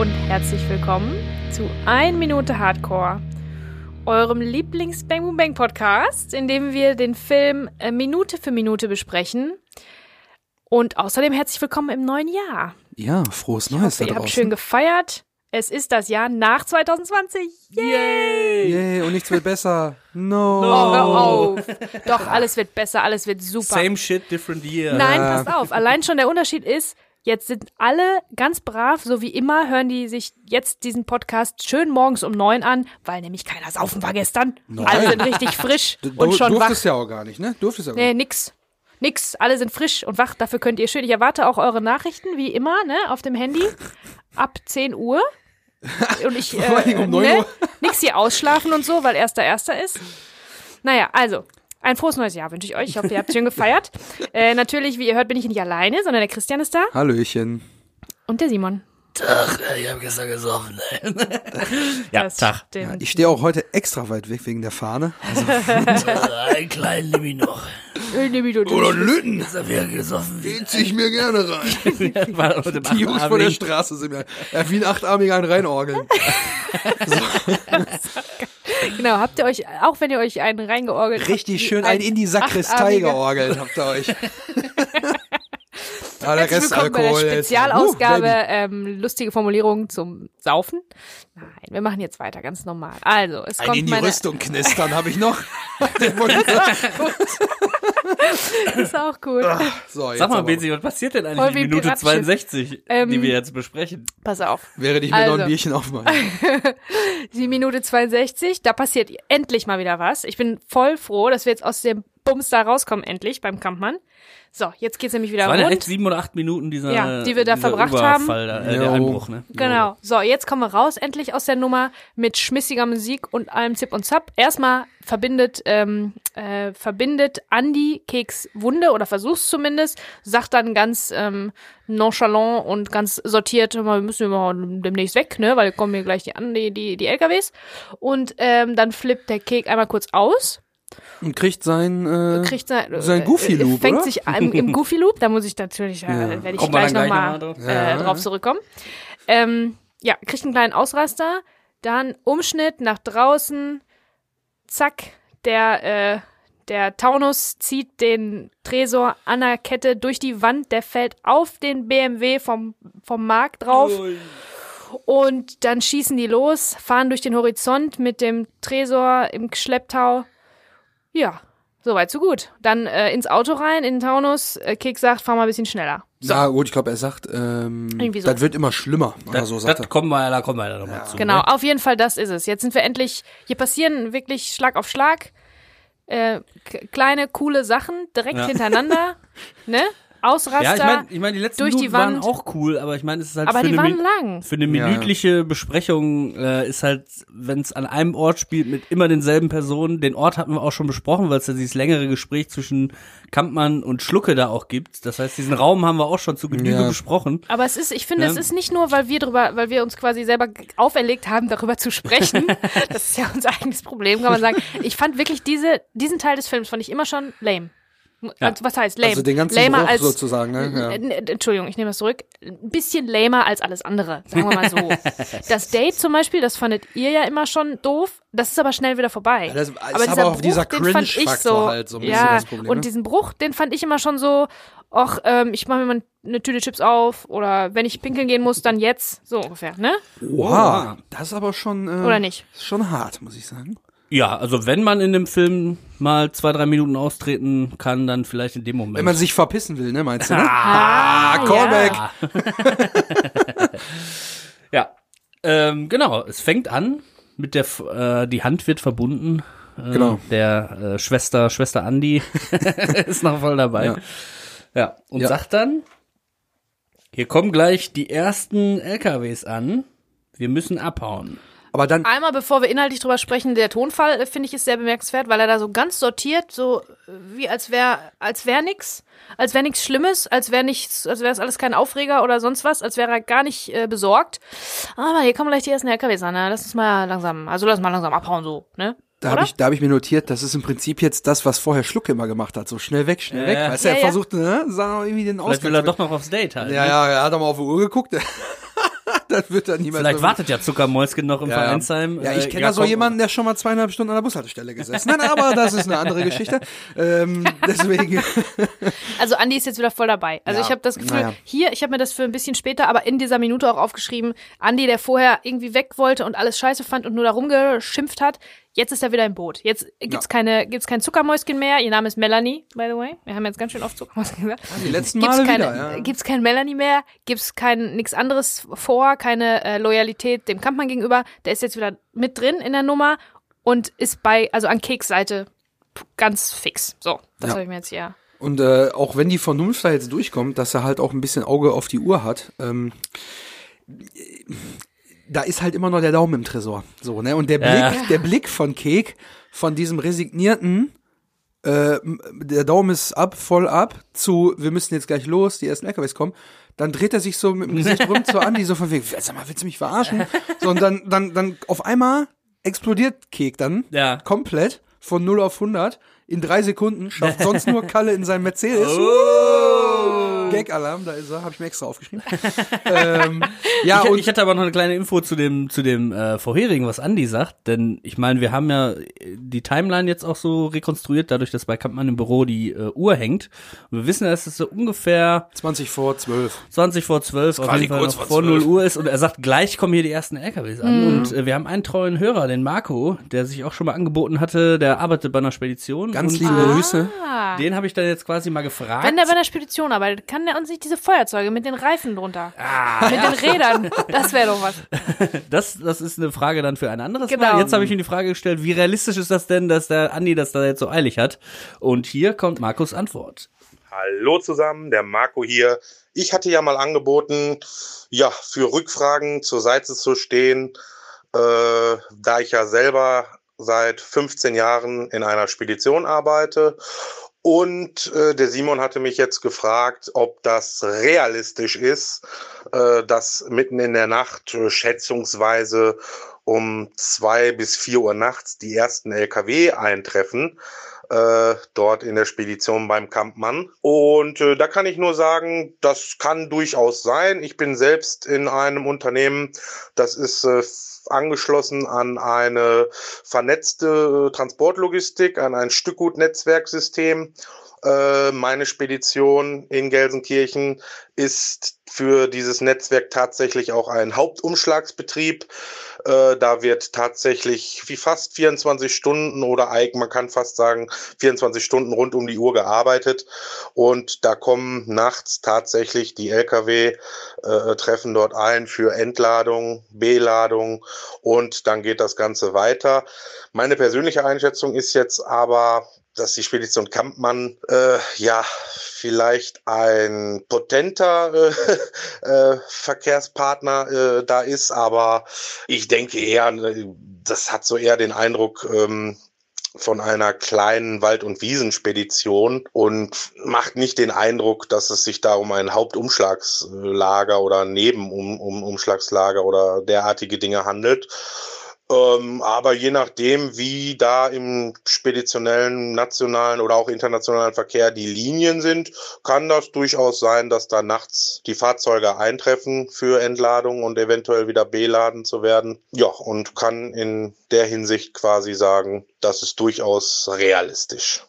und herzlich willkommen zu 1 Minute Hardcore, eurem lieblings Bang Boom Bang Podcast, in dem wir den Film äh, Minute für Minute besprechen. Und außerdem herzlich willkommen im neuen Jahr. Ja, frohes Ich Neues hoffe, da ihr habt schön gefeiert. Es ist das Jahr nach 2020. Yay! Yay, und nichts wird besser. No. Oh, hör auf. Doch, alles wird besser, alles wird super. Same shit, different year. Nein, passt auf. Allein schon der Unterschied ist, jetzt sind alle ganz brav, so wie immer, hören die sich jetzt diesen Podcast schön morgens um neun an, weil nämlich keiner saufen war gestern. Alle sind richtig frisch Du, und du schon wach. durftest ja auch gar nicht, ne? Durftest ja Nee, nicht. nix. Nix. Alle sind frisch und wach. Dafür könnt ihr schön. Ich erwarte auch eure Nachrichten, wie immer, ne, auf dem Handy. Ab 10 Uhr. Und ich, äh, um 9 ne, Uhr. nix hier ausschlafen und so, weil erster erster ist. Naja, also. Ein frohes neues Jahr wünsche ich euch. Ich hoffe, ihr habt schön gefeiert. Äh, natürlich, wie ihr hört, bin ich nicht alleine, sondern der Christian ist da Hallöchen. und der Simon. Ich hab gestern gesoffen. ja, Das Tag. stimmt. Ich stehe auch heute extra weit weg wegen der Fahne. Ein kleinen Limit noch. Nee, wie du- Oder Lütten. Ist er wieder gesoffen? Den zieh ich mir gerne rein. Im Die Jungs von der. Straße sind mir ja, wie ein Achtarmiger ein Reinorgeln. Genau, habt ihr euch, auch wenn ihr euch einen reingeorgelt habt, Richtig wie schön ein in die Sakristei georgelt habt ihr euch. Ah, der Rest willkommen bei Alkohol. der jetzt. Spezialausgabe, Uh, ähm, lustige Formulierung zum Saufen. Nein, wir machen jetzt weiter, ganz normal. Also, es Ein kommt in die meine, Rüstung knistern habe ich noch. Ist auch gut. so, jetzt Sag mal, aber. Bezi, was passiert denn eigentlich in Minute Piratschiff. 62, Ähm, die wir jetzt besprechen? Pass auf. Während ich mir noch Also. ein Bierchen aufmache. Die Minute 62, da passiert endlich mal wieder was. Ich bin voll froh, dass wir jetzt aus dem Bums da rauskommen, endlich, beim Kampfmann. So, jetzt geht's nämlich wieder Das waren ja echt rund. sieben oder acht Minuten dieser, Ja, die wir da dieser verbracht haben. Überfall, Da, äh, der. Einbruch, ne? Genau. So, jetzt kommen wir raus, endlich aus der Nummer mit schmissiger Musik und allem Zip und Zap. Erstmal verbindet, ähm, äh, verbindet Andy Keks Wunde oder versuch's zumindest, sagt dann ganz ähm, nonchalant und ganz sortiert, "Hör mal, wir müssen immer demnächst weg, ne, weil kommen hier gleich die, die, die LKWs. Und ähm, dann flippt der Kek einmal kurz aus, Und kriegt sein, äh, kriegt sein, sein Goofy Loop, äh, fängt oder? sich im, im Goofy Loop, da muss ich natürlich, äh, werde ich wir gleich nochmal noch mal drauf? äh, Ja. drauf zurückkommen. Ähm, ja, kriegt einen kleinen Ausraster, dann Umschnitt nach draußen, zack, der, äh, der Taunus zieht den Tresor an der Kette durch die Wand, der fällt auf den BMW vom, vom Markt drauf. Und dann schießen die los, fahren durch den Horizont mit dem Tresor im Schlepptau. Ja, soweit so gut. Dann äh, ins Auto rein, in den Taunus. Äh, Kick sagt, fahr mal ein bisschen schneller. So, Na gut, ich glaube, er sagt, ähm, Irgendwie so. das wird immer schlimmer. Oder Das, so sagt das er. kommen wir, da kommen wir ja nochmal zu. genau, Ne? auf jeden Fall, das ist es. Jetzt sind wir endlich, hier passieren wirklich Schlag auf Schlag. Äh, kleine, coole Sachen direkt Ja. hintereinander. ne? Ausraster. Ja, ich meine, ich mein, die letzten durch die Minuten waren Wand. auch cool, aber ich meine, es ist halt aber für die eine waren lang. Für eine Ja. minütliche Besprechung äh, ist halt, wenn es an einem Ort spielt mit immer denselben Personen, den Ort hatten wir auch schon besprochen, weil es ja dieses längere Gespräch zwischen Kampmann und Schlucke da auch gibt. Das heißt, diesen Raum haben wir auch schon zu Genüge Ja. besprochen. Aber es ist, ich finde, Ja. es ist nicht nur, weil wir drüber, weil wir uns quasi selber auferlegt haben, darüber zu sprechen. das ist ja unser eigenes Problem, kann man sagen. Ich fand wirklich diese, diesen Teil des Films fand ich immer schon lame. Also, was heißt lame? Also den ganzen Lamer Bruch als, sozusagen, ne? Ja. Entschuldigung, ich nehme das zurück. Ein bisschen lamer als alles andere, sagen wir mal so. das Date zum Beispiel, das fandet ihr ja immer schon doof. Das ist aber schnell wieder vorbei. Ja, das ist aber dieser auch dieser den fand ich Cringe-Faktor so, halt so ein bisschen ja, das Problem, und ne? diesen Bruch, den fand ich immer schon so, ach, ähm, ich mache mir mal eine Tüte Chips auf oder wenn ich pinkeln gehen muss, dann jetzt, so ungefähr, ne? Oha, das ist aber schon, äh, Oder nicht? ist schon hart, muss ich sagen. Ja, also wenn man in dem Film mal zwei, drei Minuten austreten kann, dann vielleicht in dem Moment. Wenn man sich verpissen will, ne, meinst du, ne? Ah, Callback. ja, ähm, genau. Es fängt an mit der, äh, die Hand wird verbunden. Äh, Genau. Der äh, Schwester, Schwester Andi ist noch voll dabei. Ja. Ja, und Ja. sagt dann, hier kommen gleich die ersten LKWs an. Wir müssen abhauen. Aber dann, Einmal, bevor wir inhaltlich drüber sprechen, der Tonfall, äh, finde ich, ist sehr bemerkenswert, weil er da so ganz sortiert, so äh, wie als wäre als wär nix, als wäre nichts Schlimmes, als wäre nichts, als wäre es alles kein Aufreger oder sonst was, als wäre er gar nicht äh, besorgt. Aber hier kommen gleich die ersten LKWs an, ne? lass uns mal langsam, also lass mal langsam abhauen so, ne? da habe ich, da hab ich mir notiert, das ist im Prinzip jetzt das, was vorher Schlucke immer gemacht hat. So schnell weg, schnell weg. Ja. Weißt du, Ja, er ja. versucht, ne, noch irgendwie den Vielleicht Ausgang. will er doch noch aufs Date halt. Ja, ne? ja, er hat doch mal auf die Uhr geguckt. Das wird dann niemals. Vielleicht wartet ja Zuckermäuschen noch im ja, Vereinsheim. Ja, ich Äh, kenne da so jemanden, der schon mal zweieinhalb Stunden an der Bushaltestelle gesessen hat, aber das ist eine andere Geschichte. Ähm, deswegen. Also Andi ist jetzt wieder voll dabei. Also Ja, ich habe das Gefühl, naja. hier, ich habe mir das für ein bisschen später, aber in dieser Minute auch aufgeschrieben, Andi, der vorher irgendwie weg wollte und alles scheiße fand und nur da rumgeschimpft hat, jetzt ist er wieder im Boot. Jetzt gibt's Ja. keine, gibt's kein Zuckermäuschen mehr. Ihr Name ist Melanie, by the way. Wir haben jetzt ganz schön oft Zuckermäuschen gesagt. Die letzten Gibt's Male keine, wieder, ja. gibt's kein Melanie mehr, gibt's kein nix anderes vor, keine äh, Loyalität dem Kampfmann gegenüber. Der ist jetzt wieder mit drin in der Nummer und ist bei, also an Keks Seite ganz fix. So, das Ja. habe ich mir jetzt hier. Und äh, auch wenn die Vernunft da jetzt durchkommt, dass er halt auch ein bisschen Auge auf die Uhr hat, ähm, da ist halt immer noch der Daumen im Tresor. So, ne? Und der Blick, Ja. der Blick von Kek, von diesem resignierten, äh, der Daumen ist ab, voll ab, zu, wir müssen jetzt gleich los, die ersten LKWs kommen, dann dreht er sich so mit dem Gesicht rum zu Andi, so von wegen, sag mal, willst du mich verarschen? So, und dann, dann, dann auf einmal explodiert Kek dann Ja. komplett von 0 auf 100 in drei Sekunden, schafft sonst nur Kalle in seinem Mercedes. Oh. Gag-Alarm, da ist er, habe ich mir extra aufgeschrieben. ähm, ja, ich, und ich hatte aber noch eine kleine Info zu dem zu dem äh, vorherigen, was Andi sagt, denn ich meine, wir haben ja die Timeline jetzt auch so rekonstruiert, dadurch, dass bei Kampmann im Büro die äh, Uhr hängt. Und wir wissen, dass es so ungefähr 20 vor 12. 20 vor 12 auf quasi jeden Fall kurz noch vor vor 0 12. Uhr ist und er sagt, gleich kommen hier die ersten LKWs an und äh, wir haben einen treuen Hörer, den Marco, der sich auch schon mal angeboten hatte, der arbeitet bei einer Spedition Ganz liebe äh, Grüße. Ah. Den habe ich dann jetzt quasi mal gefragt. Wenn der bei einer Spedition arbeitet, kann der uns nicht diese Feuerzeuge mit den Reifen drunter. Ah. mit den Rädern. Das wäre doch was. Das, das ist eine Frage dann für ein anderes Genau. Mal. Jetzt habe ich ihm die Frage gestellt, wie realistisch ist das denn, dass der Andi das da jetzt so eilig hat? Und hier kommt Markus Antwort. Hallo zusammen, der Marco hier. Ich hatte ja mal angeboten, ja, für Rückfragen zur Seite zu stehen, äh, da ich ja selber seit 15 Jahren in einer Spedition arbeite. Und äh, der Simon hatte mich jetzt gefragt, ob das realistisch ist, äh, dass mitten in der Nacht äh, schätzungsweise um zwei bis vier Uhr nachts die ersten LKW eintreffen äh, dort in der Spedition beim Kampmann. Und äh, da kann ich nur sagen, das kann durchaus sein. Ich bin selbst in einem Unternehmen, das ist äh, angeschlossen an eine vernetzte Transportlogistik, an ein Stückgutnetzwerksystem. Äh, meine Spedition in Gelsenkirchen ist für dieses Netzwerk tatsächlich auch ein Hauptumschlagsbetrieb. Äh, da wird tatsächlich wie fast 24 Stunden oder man kann fast sagen 24 Stunden rund um die Uhr gearbeitet. Und da kommen nachts tatsächlich die Lkw, äh, treffen dort ein für Entladung, Beladung und dann geht das Ganze weiter. Meine persönliche Einschätzung ist jetzt aber, dass die Spedition Kampmann äh, ja vielleicht ein potenter äh, äh, Verkehrspartner äh, da ist, aber ich denke eher, äh, das hat so eher den Eindruck ähm, von einer kleinen Wald- und Wiesenspedition und macht nicht den Eindruck, dass es sich da um ein Hauptumschlagslager oder Nebenumschlagslager oder derartige Dinge handelt. Ähm, aber je nachdem, wie da im speditionellen, nationalen oder auch internationalen Verkehr die Linien sind, kann das durchaus sein, dass da nachts die Fahrzeuge eintreffen für Entladung und eventuell wieder beladen zu werden. Ja, und kann in der Hinsicht quasi sagen, das ist durchaus realistisch.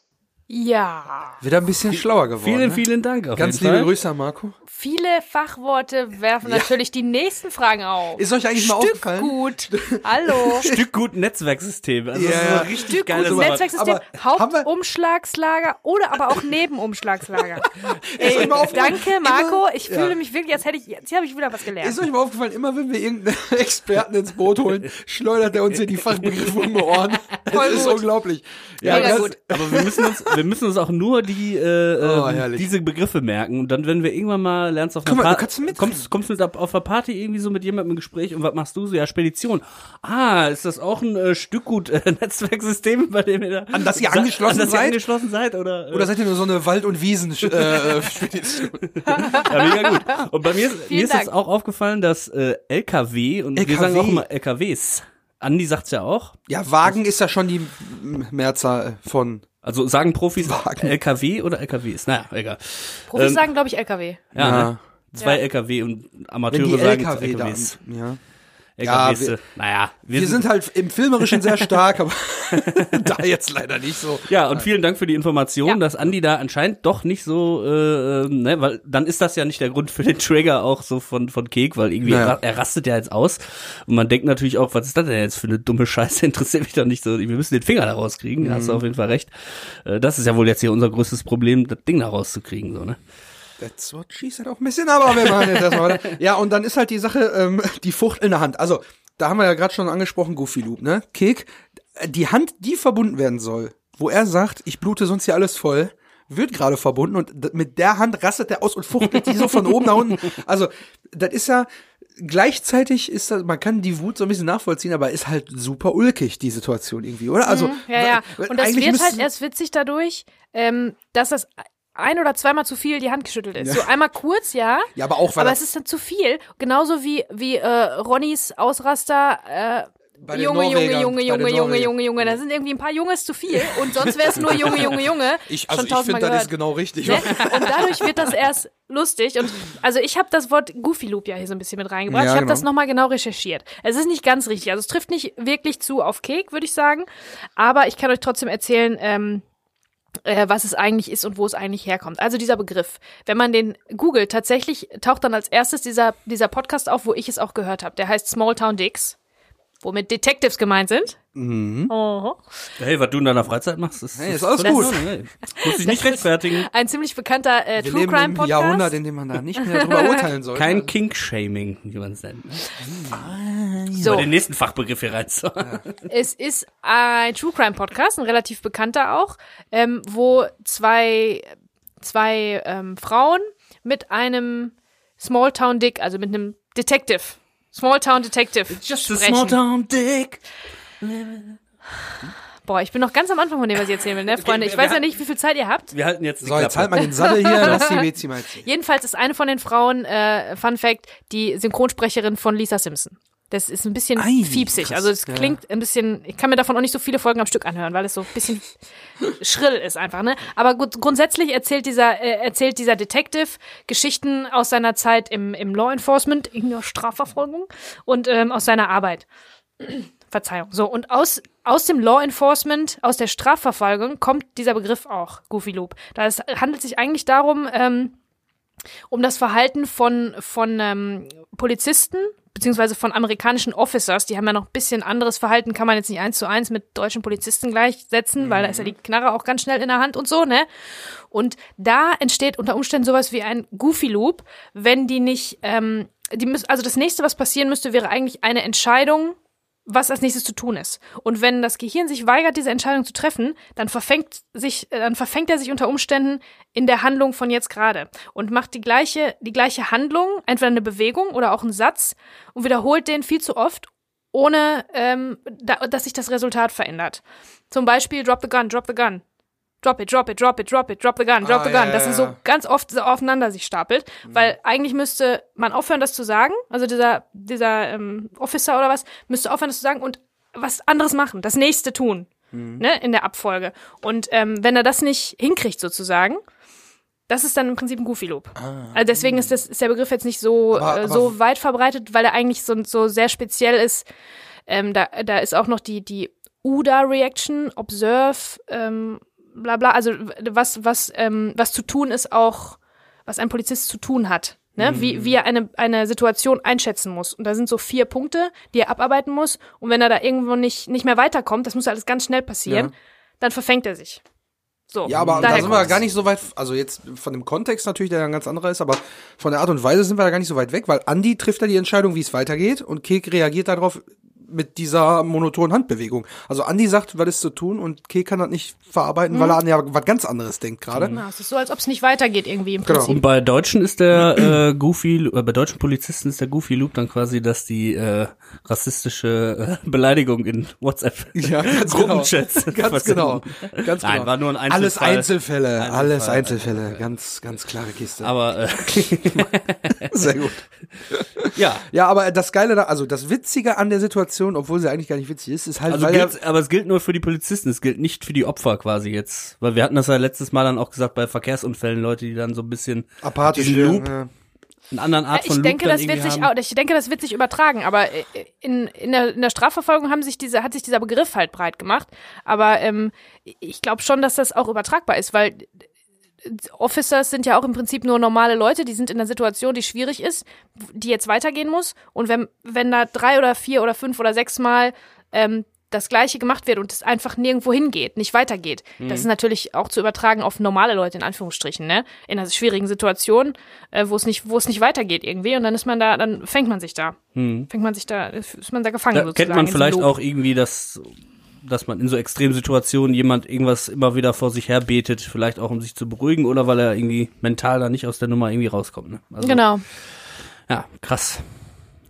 Ja. Wieder ein bisschen schlauer geworden. Vielen, ne? vielen Dank auf Ganz jeden liebe Fall. Grüße an Marco. Viele Fachworte werfen natürlich die nächsten Fragen auf. Ist euch eigentlich mal aufgefallen? Stückgut. Hallo. Stückgut Netzwerksystem. Also das Ja. ist so ein richtig Stückgut, geiles Wort. Netzwerksystem, Hauptumschlagslager oder aber auch Nebenumschlagslager. Ist euch Ey, danke, Marco. Immer- Ich fühle Ja. mich wirklich, als hätte ich, jetzt habe ich wieder was gelernt. Ist euch mal aufgefallen, immer wenn wir irgendeinen Experten ins Boot holen, schleudert er uns hier die Fachbegriffe um die Ohren. Das Voll ist gut. unglaublich. Mega das- gut. Aber wir müssen uns, wir müssen uns auch nur die, äh, Oh, herrlich. diese Begriffe merken. Und dann, wenn wir irgendwann mal lernst auf einer du Party, kannst mitreden. kommst, kommst mit ab- auf einer Party irgendwie so mit jemandem im Gespräch und was machst du so? Ja, Spedition. Ah, ist das auch ein äh, Stückgut-Netzwerksystem, bei dem ihr da, An das ihr angeschlossen an das ihr seid? angeschlossen seid? Oder, äh, Oder seid ihr nur so eine Wald- und Wiesen-Spedition? Ja, mega gut. Und bei mir, ist- mir ist Dank. jetzt auch aufgefallen, dass äh, LKW und wir LKW. sagen auch immer LKWs. Andi sagt's ja auch. ja, Wagen ist ja schon die Mehrzahl von. Also sagen Profis Wagen. LKW oder LKWs? Naja, egal. Profis ähm, sagen, glaube ich, LKW. Ja, Ja. Ne? Zwei Ja. LKW und Wenn Amateure die sagen LKW jetzt da, Ja. Wir- naja, Wir sind halt im Filmerischen sehr stark, aber da jetzt leider nicht so. Ja, und vielen Dank für die Information, Ja. dass Andi da anscheinend doch nicht so, äh, ähm, ne, weil dann ist das ja nicht der Grund für den Trigger auch so von, von Kek, weil irgendwie Naja. er, er rastet ja jetzt aus. Und man denkt natürlich auch, was ist das denn jetzt für eine dumme Scheiße, interessiert mich doch nicht so. Wir müssen den Finger da rauskriegen, da hast Mhm. du auf jeden Fall recht. Äh, das ist ja wohl jetzt hier unser größtes Problem, das Ding da rauszukriegen, so, ne? That's what she said auch ein bisschen, aber wir machen jetzt erstmal weiter. Ja, und dann ist halt die Sache, ähm, die Frucht in der Hand. Also, da haben wir ja gerade schon angesprochen, Goofy Loop, ne? Kek, die Hand, die verbunden werden soll, wo er sagt, ich blute sonst hier alles voll, wird gerade verbunden und mit der Hand rastet er aus und fuchtelt die so von oben nach unten. Also, das ist ja, gleichzeitig ist das, man kann die Wut so ein bisschen nachvollziehen, aber ist halt super ulkig, die Situation irgendwie, oder? Also, Mhm, ja, ja. Und das wird halt erst witzig dadurch, ähm, dass das ein oder zweimal zu viel die Hand geschüttelt ist. So einmal kurz, ja. Ja, aber auch, weil aber er- es ist dann zu viel. Genauso wie, wie äh, Ronnys Ausraster, äh, Junge, Junge, Junge, Junge, Junge. Junge, Junge. Da sind irgendwie ein paar Junges zu viel und sonst wäre es nur Junge, Junge, Junge. ich, also ich finde, das ist genau richtig. Ne? Und dadurch wird das erst lustig. Und also ich habe das Wort Goofy Loop ja hier so ein bisschen mit reingebracht. Ja, ich habe genau. das nochmal genau recherchiert. Es ist nicht ganz richtig. Also es trifft nicht wirklich zu auf Cake, würde ich sagen. Aber ich kann euch trotzdem erzählen, ähm, äh, was es eigentlich ist und wo es eigentlich herkommt. Also dieser Begriff. Wenn man den googelt, tatsächlich taucht dann als erstes dieser, dieser Podcast auf, wo ich es auch gehört habe. Der heißt Small Town Dicks. Womit Detectives gemeint sind. Mhm. Oho. Hey, was du in deiner Freizeit machst, ist, Hey, ist alles völlig gut. in Ordnung, hey. Muss ich nicht rechtfertigen. Ein ziemlich bekannter äh, Wir True leben Crime im Podcast. Jahrhundert, in dem man da nicht mehr drüber urteilen sollte. Kein Kink-Shaming, wie man es nennt. Ne? so. Mal den nächsten Fachbegriff hier rein. So. Es ist ein True Crime Podcast, ein relativ bekannter auch, ähm, wo zwei, zwei ähm, Frauen mit einem Small Town Dick, also mit einem Detective, Small Town Detective sprechen. town dick. Boah, ich bin noch ganz am Anfang von dem, was ich erzählen will, ne, Freunde? Ich weiß ja nicht, wie viel Zeit ihr habt. Wir halten jetzt die So, jetzt Klappe. halt mal den Sattel hier, lass die Bezi mal erzählen. Jedenfalls ist eine von den Frauen, äh, Fun Fact, die Synchronsprecherin von Lisa Simpson. Das ist ein bisschen Ei, fiepsig. krass, Also es ja. klingt ein bisschen, ich kann mir davon auch nicht so viele Folgen am Stück anhören, weil es so ein bisschen schrill ist einfach, ne? Aber gut, grundsätzlich erzählt dieser, äh, erzählt dieser Detective Geschichten aus seiner Zeit im, im Law Enforcement, in der Strafverfolgung und ähm, aus seiner Arbeit. Verzeihung. So, und aus, aus dem Law Enforcement, aus der Strafverfolgung kommt dieser Begriff auch, Goofy Loop. Da es handelt sich eigentlich darum, ähm, um das Verhalten von, von ähm, Polizisten, beziehungsweise von amerikanischen Officers, die haben ja noch ein bisschen anderes Verhalten, kann man jetzt nicht eins zu eins mit deutschen Polizisten gleichsetzen, weil da ist ja die Knarre auch ganz schnell in der Hand und so, ne? Und da entsteht unter Umständen sowas wie ein Goofy Loop, wenn die nicht, ähm, die müssen, also das nächste, was passieren müsste, wäre eigentlich eine Entscheidung, was als nächstes zu tun ist. Und wenn das Gehirn sich weigert, diese Entscheidung zu treffen, dann verfängt sich, äh, dann verfängt er sich unter Umständen in der Handlung von jetzt gerade und macht die gleiche, die gleiche Handlung, entweder eine Bewegung oder auch einen Satz und wiederholt den viel zu oft, ohne ähm, da, dass sich das Resultat verändert. Zum Beispiel Drop the gun, drop the gun. Drop it, drop it, drop it, drop it, drop the gun, drop Ah, the gun. ja, dass es so ganz oft so aufeinander sich stapelt, weil eigentlich müsste man aufhören, das zu sagen. Also dieser dieser ähm, Officer oder was müsste aufhören, das zu sagen und was anderes machen, das nächste tun, ne, in der Abfolge. Und ähm, wenn er das nicht hinkriegt sozusagen, das ist dann im Prinzip ein Goofy Loop. Also deswegen ist das ist der Begriff jetzt nicht so Aber- äh, aber- so weit verbreitet, weil er eigentlich so so sehr speziell ist. Ähm, da da ist auch noch die die UDA Reaction, Observe, ähm, bla bla. Also was was ähm, was zu tun ist auch, was ein Polizist zu tun hat. Ne? Mhm. Wie, wie er eine, eine Situation einschätzen muss. Und da sind so vier Punkte, die er abarbeiten muss. Und wenn er da irgendwo nicht, nicht mehr weiterkommt, das muss alles ganz schnell passieren, Ja. dann verfängt er sich. So, Ja, aber da sind wir gar nicht so weit, also jetzt von dem Kontext natürlich, der ja ein ganz anderer ist, aber von der Art und Weise sind wir da gar nicht so weit weg, weil Andi trifft da die Entscheidung, wie es weitergeht und Kek reagiert darauf mit dieser monotonen Handbewegung. Also Andi sagt, was ist zu tun und Kek kann das nicht verarbeiten, weil er an ja was ganz anderes denkt gerade. Ja, es ist so, als ob es nicht weitergeht irgendwie im Genau. Prinzip. Und bei Deutschen ist der äh, Goofy, äh, bei deutschen Polizisten ist der Goofy Loop dann quasi, dass die äh, rassistische äh, Beleidigung in WhatsApp Ja, ganz Gruppenchats genau. Ganz genau. Ganz Nein, genau. war nur ein Einzelfall. Alles Einzelfälle, Einzelfall. alles Einzelfälle, ganz ganz klare Kiste. Aber äh, Sehr gut. ja, Ja, aber das Geile da, also das Witzige an der Situation, obwohl sie eigentlich gar nicht witzig ist, ist halt, also weil er, gilt, aber es gilt nur für die Polizisten, es gilt nicht für die Opfer quasi jetzt, weil wir hatten das ja letztes Mal dann auch gesagt bei Verkehrsunfällen, Leute, die dann so ein bisschen apathisch Loop ja. eine andere Art von ich Look denke, das wird sich auch, ich denke, das wird sich übertragen, aber äh, in, in, der, in der Strafverfolgung haben sich diese, hat sich dieser Begriff halt breit gemacht. Aber ähm, ich glaube schon, dass das auch übertragbar ist, weil Officers sind ja auch im Prinzip nur normale Leute, die sind in einer Situation, die schwierig ist, die jetzt weitergehen muss. Und wenn, wenn da drei oder vier oder fünf oder sechs Mal ähm, das Gleiche gemacht wird und es einfach nirgendwo hingeht, nicht weitergeht, das ist natürlich auch zu übertragen auf normale Leute in Anführungsstrichen, ne? In einer schwierigen Situation, äh, wo es nicht, wo es nicht weitergeht irgendwie und dann ist man da, dann fängt man sich da, fängt man sich da, ist man da gefangen Da sozusagen. kennt man vielleicht auch irgendwie das, dass man in so extremen Situationen jemand irgendwas immer wieder vor sich her betet, vielleicht auch um sich zu beruhigen oder weil er irgendwie mental da nicht aus der Nummer irgendwie rauskommt. Ne? Also, Genau. Ja, krass.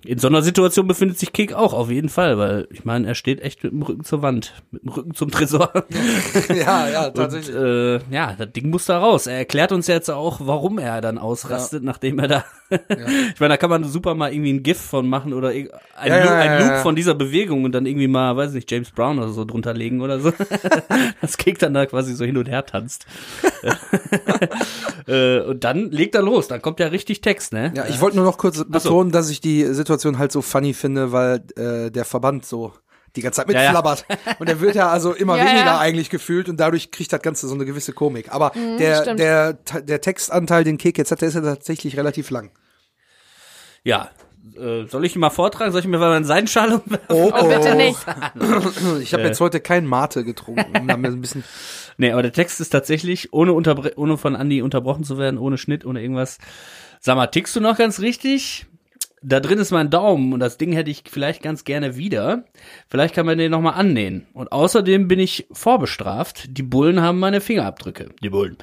In so einer Situation befindet sich Kek auch auf jeden Fall, weil ich meine, er steht echt mit dem Rücken zur Wand, mit dem Rücken zum Tresor. ja, ja, Und tatsächlich. äh, ja, das Ding muss da raus. Er erklärt uns jetzt auch, warum er dann ausrastet, nachdem er da. Ich meine, da kann man super mal irgendwie ein GIF von machen oder ein, Ja, Loop, ja, ein ja, Loop ja. von dieser Bewegung und dann irgendwie mal, weiß nicht, James Brown oder so drunter legen oder so. das Kek dann da quasi so hin und her tanzt. äh, und dann legt er los, dann kommt ja richtig Text, ne? Ja, ich wollte nur noch kurz betonen, dass ich die Situation halt so funny finde, weil äh, der Verband so die ganze Zeit Ja, ja. mitflabbert. Und der wird ja also immer Ja, weniger ja. eigentlich gefühlt und dadurch kriegt das Ganze so eine gewisse Komik. Aber Mhm, der, stimmt. der, der Textanteil, den Kek jetzt hat, der ist ja tatsächlich relativ lang. Ja. Äh, soll ich ihn mal vortragen? Soll ich mir mal einen Seidenschal umwerfen? Oh, Oh, bitte nicht. Ich habe jetzt heute kein Mate getrunken, um da mir ein bisschen Nee, aber der Text ist tatsächlich, ohne, unterbre ohne von Andy unterbrochen zu werden, ohne Schnitt, ohne irgendwas. Sag mal, tickst du noch ganz richtig? Da drin ist mein Daumen und das Ding hätte ich vielleicht ganz gerne wieder. Vielleicht kann man den nochmal annähen. Und außerdem bin ich vorbestraft. Die Bullen haben meine Fingerabdrücke. Die Bullen.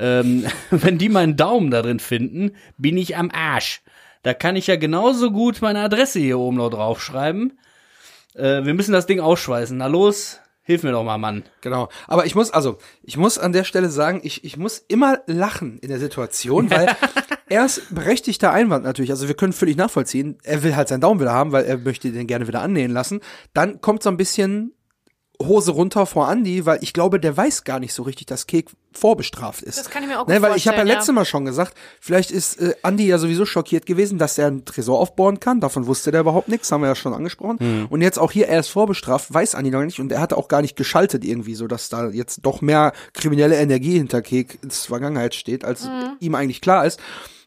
Ähm, wenn die meinen Daumen da drin finden, bin ich am Arsch. Da kann ich ja genauso gut meine Adresse hier oben noch draufschreiben. Äh, wir müssen das Ding ausschweißen. Na los, hilf mir doch mal, Mann. Genau. Aber ich muss, also, ich muss an der Stelle sagen, ich, ich muss immer lachen in der Situation, weil er ist berechtigter Einwand natürlich. Also wir können völlig nachvollziehen. Er will halt seinen Daumen wieder haben, weil er möchte den gerne wieder annähen lassen. Dann kommt so ein bisschen Hose runter vor Andy, weil ich glaube, der weiß gar nicht so richtig, dass Kek vorbestraft ist. Das kann ich mir auch gut ne, Weil ich habe ja letztes Mal schon gesagt, vielleicht ist äh, Andy ja sowieso schockiert gewesen, dass er einen Tresor aufbauen kann. Davon wusste der überhaupt nichts, haben wir ja schon angesprochen. Hm. Und jetzt auch hier, er ist vorbestraft, weiß Andy noch nicht und er hatte auch gar nicht geschaltet irgendwie, so dass da jetzt doch mehr kriminelle Energie hinter Kek ins Vergangenheit steht, als Mhm. ihm eigentlich klar ist.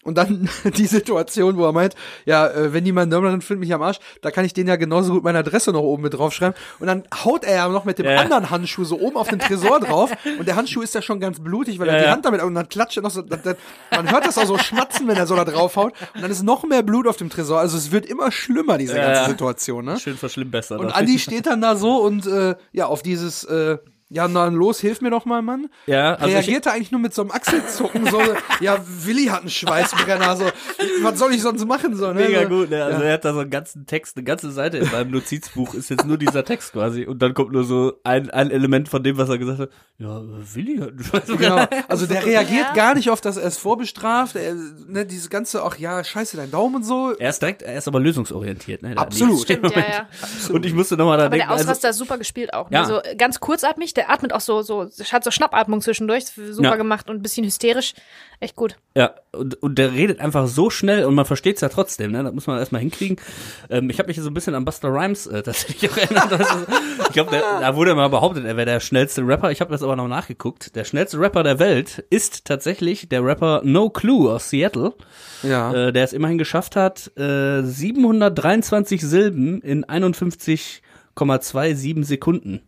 Und dann die Situation, wo er meint, ja, äh, wenn die meinen Daumen drin findet mich am Arsch, da kann ich den ja genauso gut meine Adresse noch oben mit draufschreiben. Und dann haut er ja noch mit dem Ja. anderen Handschuh so oben auf den Tresor drauf. Und der Handschuh ist ja schon ganz blutig, weil er Ja, die ja. Hand damit, und dann klatscht er noch so, dann, dann, man hört das auch so schmatzen, wenn er so da draufhaut. Und dann ist noch mehr Blut auf dem Tresor. Also es wird immer schlimmer, diese ganze. Situation, ne? Schön verschlimmbessert. Und Andi steht dann da so und, äh, ja, auf dieses, äh, ja, na los, hilf mir doch mal, Mann. Ja, also ich- Reagiert er eigentlich nur mit so einem Achselzucken, so, ja, Willi hat einen Schweißbrenner, so, was soll ich sonst machen, so, ne? Mega gut, ne? Also ja. er hat da so einen ganzen Text, eine ganze Seite in meinem Notizbuch ist jetzt nur dieser Text quasi und dann kommt nur so ein, ein Element von dem, was er gesagt hat. Ja, Willi hat einen Schweißbrenner. Genau. Also der reagiert Ja. gar nicht auf das, er ist vorbestraft, er, ne, diese ganze, ach ja, scheiße, dein Daumen und so. Er ist direkt, er ist aber lösungsorientiert, ne? der Absolut. Stimmt, ja, ja. Und ich musste nochmal da Aber denken, der also, Ausraster ist super gespielt auch. Ne? Ja. So ganz kurzatmig, der atmet auch so, so, hat so Schnappatmung zwischendurch, super Ja. gemacht und ein bisschen hysterisch. Echt gut. Ja, und, und der redet einfach so schnell und man versteht es ja trotzdem, ne? Das muss man erstmal hinkriegen. Ähm, ich habe mich so ein bisschen an Buster Rhymes äh, tatsächlich auch erinnert. Ich glaube, da wurde mal behauptet, er wäre der schnellste Rapper. Ich habe das aber noch nachgeguckt. Der schnellste Rapper der Welt ist tatsächlich der Rapper No Clue aus Seattle, Ja. äh, der es immerhin geschafft hat, äh, 723 Silben in 51,27 Sekunden.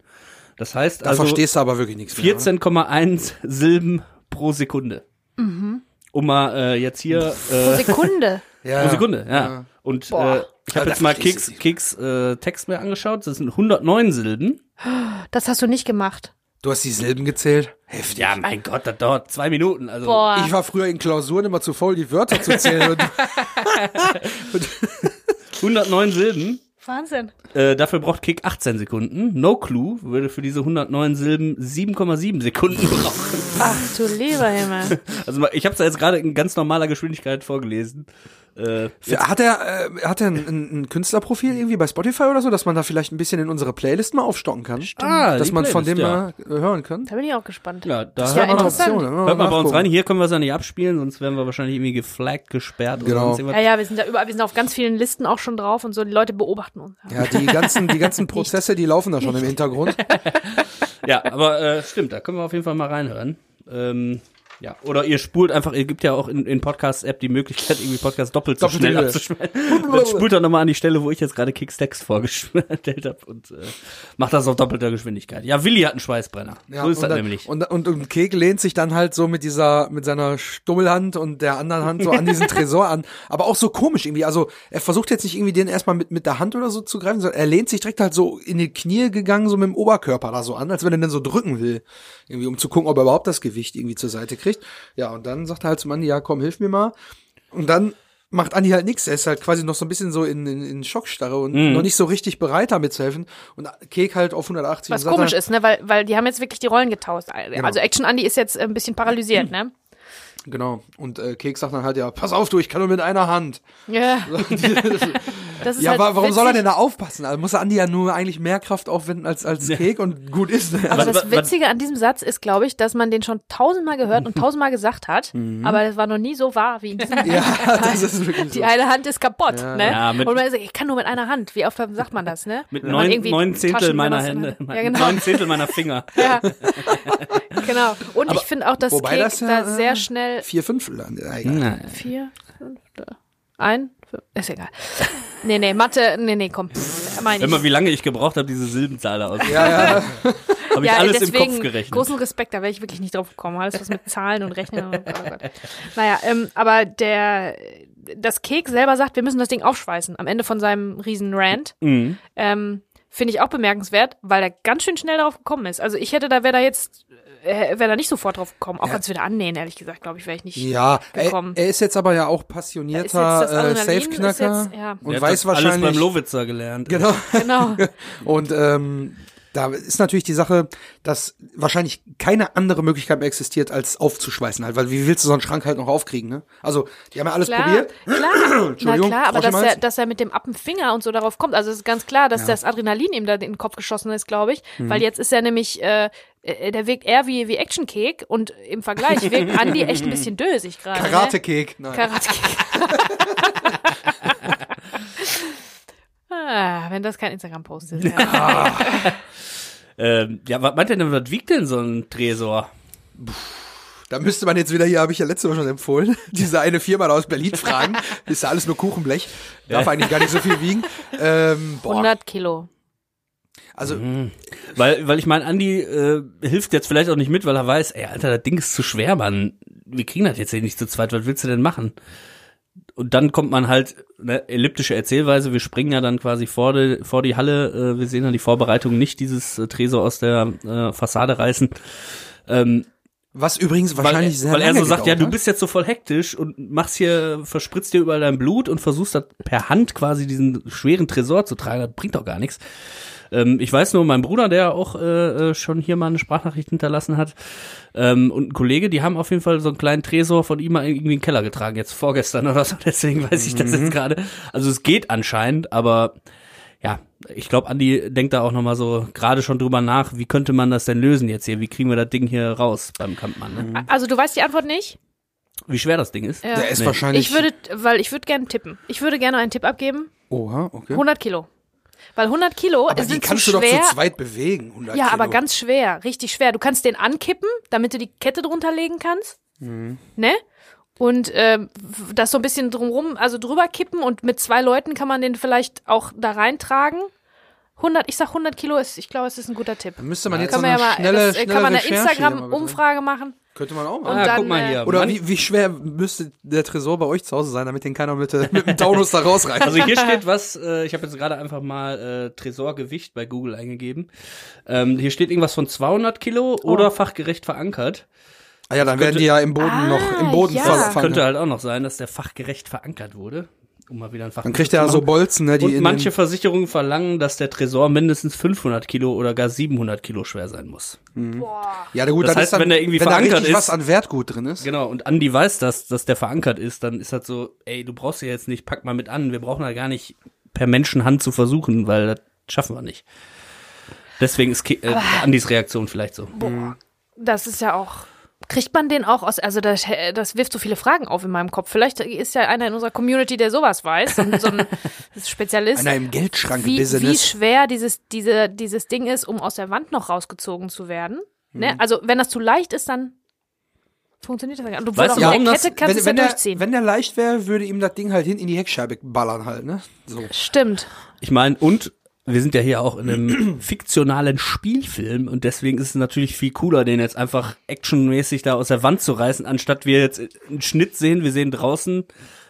Das heißt da also verstehst du aber wirklich nichts mehr. oder? 14,1 Silben pro Sekunde. Um mal äh, jetzt hier Pro äh, Sekunde. Ja. pro Sekunde, ja. Ja. Und Boah. äh, ich habe jetzt mal Keks, nicht. Keks äh, Text mir angeschaut. Das sind 109 Silben. Das hast du nicht gemacht. Du hast die Silben gezählt? Heftig. Ja, mein Gott, das dauert zwei Minuten. Also Boah. Ich war früher in Klausuren immer zu faul, die Wörter zu zählen. und 109 Silben. Wahnsinn. Äh, dafür braucht Kick 18 Sekunden. No Clue würde für diese 109 Silben 7,7 Sekunden brauchen. Ach du lieber Himmel. Also ich habe es jetzt gerade in ganz normaler Geschwindigkeit vorgelesen. Äh, Hat er, äh, hat er ein, ein, ein Künstlerprofil irgendwie bei Spotify oder so, dass man da vielleicht ein bisschen in unsere Playlist mal aufstocken kann? Ah, dass man von dem Playlist, mal äh, hören kann? Da bin ich auch gespannt. ja, da Ja, hört, man, interessant. Option, hört man bei uns rein. Hier können wir es ja nicht abspielen, sonst werden wir wahrscheinlich irgendwie geflaggt, gesperrt oder Genau. Ja, ja, wir sind da überall, wir sind auf ganz vielen Listen auch schon drauf und so, die Leute beobachten uns. Ja, die ganzen, die ganzen Prozesse, die laufen da schon im Hintergrund. Ja, aber äh, stimmt, da können wir auf jeden Fall mal reinhören. Ähm, ja, oder ihr spult einfach, ihr gibt ja auch in, in Podcast-App die Möglichkeit, irgendwie Podcast doppelt so Doppelte schnell. Dann spult er nochmal an die Stelle, wo ich jetzt gerade Kicks Text vorgestellt habe und äh, macht das auf doppelter Geschwindigkeit. Ja, Willi hat einen Schweißbrenner. Ja, so ist das dann, nämlich. Und, und, und Kek lehnt sich dann halt so mit dieser, mit seiner Stummelhand und der anderen Hand so an diesen Tresor an. Aber auch so komisch irgendwie. Also er versucht jetzt nicht irgendwie den erstmal mit, mit der Hand oder so zu greifen, sondern er lehnt sich direkt halt so in die Knie gegangen, so mit dem Oberkörper da so an, als wenn er den so drücken will. Irgendwie, um zu gucken, ob er überhaupt das Gewicht irgendwie zur Seite kriegt. Ja, und dann sagt er halt zum Andi, ja komm, hilf mir mal. Und dann macht Andi halt nichts. Er ist halt quasi noch so ein bisschen so in, in, in Schockstarre und Mhm. noch nicht so richtig bereit, damit zu helfen. Und Kek halt auf 180. Was komisch dann, ist, ne, weil, weil die haben jetzt wirklich die Rollen getauscht. Also Action Andy ist jetzt ein bisschen paralysiert, ne? Genau. Und äh, Keks sagt dann halt, ja, pass auf du, ich kann nur mit einer Hand. Ja. Ist ja, halt wa- warum soll er witzig. denn da aufpassen? Also muss Andi ja nur eigentlich mehr Kraft aufwenden als, als Kek und gut ist. Aber Was- das Witzige an diesem Satz ist, glaube ich, dass man den schon tausendmal gehört und tausendmal gesagt hat, aber das war noch nie so wahr wie in diesem ja, das ist wirklich Die so. eine Hand ist kaputt, Ja. ne? Ja, mit- und man sagt, ich kann nur mit einer Hand. Wie oft sagt man das, ne? Mit neun, neun Zehntel meiner Hände, Ja, genau. neun Zehntel meiner Finger. Ja. genau. Und ich finde auch, dass Kek das ja, da äh, sehr schnell Vier Fünftel. Ja, vier, fünf, ein, ist egal. Nee, nee, Mathe, nee, nee, komm. Meine Immer wie lange ich gebraucht habe, diese Silbenzahl aus. Ja, ja. Habe ich Ja, alles deswegen im Kopf gerechnet. großen Respekt, da wäre ich wirklich nicht drauf gekommen. Alles was mit Zahlen und Rechnen. Und, oh Gott. Naja, ähm, aber der, das Kek selber sagt, wir müssen das Ding aufschweißen am Ende von seinem riesen Rant. Mhm. Ähm, Finde ich auch bemerkenswert, weil er ganz schön schnell darauf gekommen ist. Also ich hätte da, wäre da jetzt, äh, wäre da nicht sofort drauf gekommen. Auch als wir da annähen, ehrlich gesagt, glaube ich, wäre ich nicht. Ja, er, gekommen. er ist jetzt aber ja auch passionierter äh, Safe-Knacker ja. und weiß das alles wahrscheinlich. beim Lowitzer gelernt. Genau. Genau. Und ähm, da ist natürlich die Sache, dass wahrscheinlich keine andere Möglichkeit mehr existiert, als aufzuschweißen halt, weil wie willst du so einen Schrank halt noch aufkriegen, ne? Also, die haben ja alles Klar, probiert. klar, na Entschuldigung, klar, aber dass er, dass er mit dem Appenfinger und so darauf kommt, also es ist ganz klar, dass Ja. das Adrenalin ihm da in den Kopf geschossen ist, glaube ich, Mhm. weil jetzt ist er nämlich, äh, äh, der wirkt eher wie, wie Action Cake und im Vergleich wirkt Andy echt ein bisschen dösig gerade. Ne? Karate-Cake. Nein. Karate ah, wenn das kein Instagram-Post ist. Ja. Ähm, ja, was meint ihr denn, was wiegt denn so ein Tresor? Da müsste man jetzt wieder hier, habe ich ja letzte Woche schon empfohlen, diese eine Firma aus Berlin fragen. Ist ja alles nur Kuchenblech. Darf eigentlich gar nicht so viel wiegen. Ähm, boah, 100 Kilo. also Weil, weil ich meine, Andi äh, hilft jetzt vielleicht auch nicht mit, weil er weiß, ey, Alter, das Ding ist zu schwer, Mann. Wir kriegen das jetzt hier nicht zu zweit. Was willst du denn machen? Und dann kommt man halt, ne, elliptische Erzählweise, wir springen ja dann quasi vor die, vor die Halle, äh, wir sehen dann die Vorbereitung nicht, dieses äh, Tresor aus der äh, Fassade reißen. Ähm, was übrigens wahrscheinlich weil, sehr weil er so sagt, ja, du bist jetzt so voll hektisch und machst hier, verspritzt dir überall dein Blut und versuchst das per Hand quasi diesen schweren Tresor zu tragen. Das bringt doch gar nichts. Ähm, ich weiß nur, mein Bruder, der auch äh, äh, schon hier mal eine Sprachnachricht hinterlassen hat, ähm, und ein Kollege, die haben auf jeden Fall so einen kleinen Tresor von ihm mal irgendwie in den Keller getragen, jetzt vorgestern oder so. Deswegen weiß ich das Mhm. jetzt gerade. Also es geht anscheinend, aber ja, ich glaube, Andi denkt da auch noch mal so gerade schon drüber nach, wie könnte man das denn lösen jetzt hier? Wie kriegen wir das Ding hier raus beim Kampfmann? Ne? Also du weißt die Antwort nicht? Wie schwer das Ding ist? Ja. Der ist Nee. wahrscheinlich. Ich würde, weil ich würde gerne tippen. Ich würde gerne einen Tipp abgeben. Oha, okay. 100 Kilo. Weil 100 Kilo Aber sind die kannst zu du schwer. doch zu zweit bewegen. 100 ja, Kilo. aber ganz schwer, richtig schwer. Du kannst den ankippen, damit du die Kette drunter legen kannst. Mhm. Ne? Und ähm, w- das so ein bisschen drumrum, also drüber kippen und mit zwei Leuten kann man den vielleicht auch da reintragen. 100, ich sag 100 Kilo ist, ich glaube, es ist ein guter Tipp. Müsste man jetzt Können so eine ja mal, schnelle, das, äh, schnelle kann man eine. Instagram-Umfrage machen. Könnte man auch machen. ah, dann, guck mal äh, hier. Oder wie, wie schwer müsste der Tresor bei euch zu Hause sein, damit den keiner mit, äh, mit dem Taunus da rausreißt? Also hier steht was, äh, ich habe jetzt gerade einfach mal äh, Tresorgewicht bei Google eingegeben. Ähm, hier steht irgendwas von 200 Kilo Oh. oder fachgerecht verankert. Ah ja, dann werden die ja im Boden Ah, noch im Boden ja. Das könnte halt auch noch sein, dass der fachgerecht verankert wurde. Um mal wieder ein Fach Dann kriegt er so Bolzen, ne, die Und manche Versicherungen verlangen, dass der Tresor mindestens 500 Kilo oder gar 700 Kilo schwer sein muss. Ja, na gut, Das dann heißt, ist dann, wenn der irgendwie wenn da verankert richtig ist- was an Wertgut drin ist. Genau, und Andi weiß das, dass der verankert ist, dann ist das so, ey, du brauchst ja jetzt nicht, pack mal mit an, wir brauchen da gar nicht per Menschenhand zu versuchen, weil das schaffen wir nicht. Deswegen ist äh, Andis Reaktion vielleicht so. Das ist ja auch. Kriegt man den auch aus, also das, das wirft so viele Fragen auf in meinem Kopf. Vielleicht ist ja einer in unserer Community, der sowas weiß, so, ein- so ein Spezialist. Einer im wie, wie Geldschrank-Business. schwer dieses, diese, dieses Ding ist, um aus der Wand noch rausgezogen zu werden. Mhm. Ne? Also, wenn das zu leicht ist, dann funktioniert das gar nicht. Und Weißt auch du, mit warum der Kette kannst du wenn, es ja wenn, der, durchziehen. wenn der leicht wäre, würde ihm das Ding halt hinten in die Heckscheibe ballern halt, ne? So. Stimmt. Ich meine, und wir sind ja hier auch in einem fiktionalen Spielfilm und deswegen ist es natürlich viel cooler, den jetzt einfach actionmäßig da aus der Wand zu reißen, anstatt wir jetzt einen Schnitt sehen. Wir sehen draußen,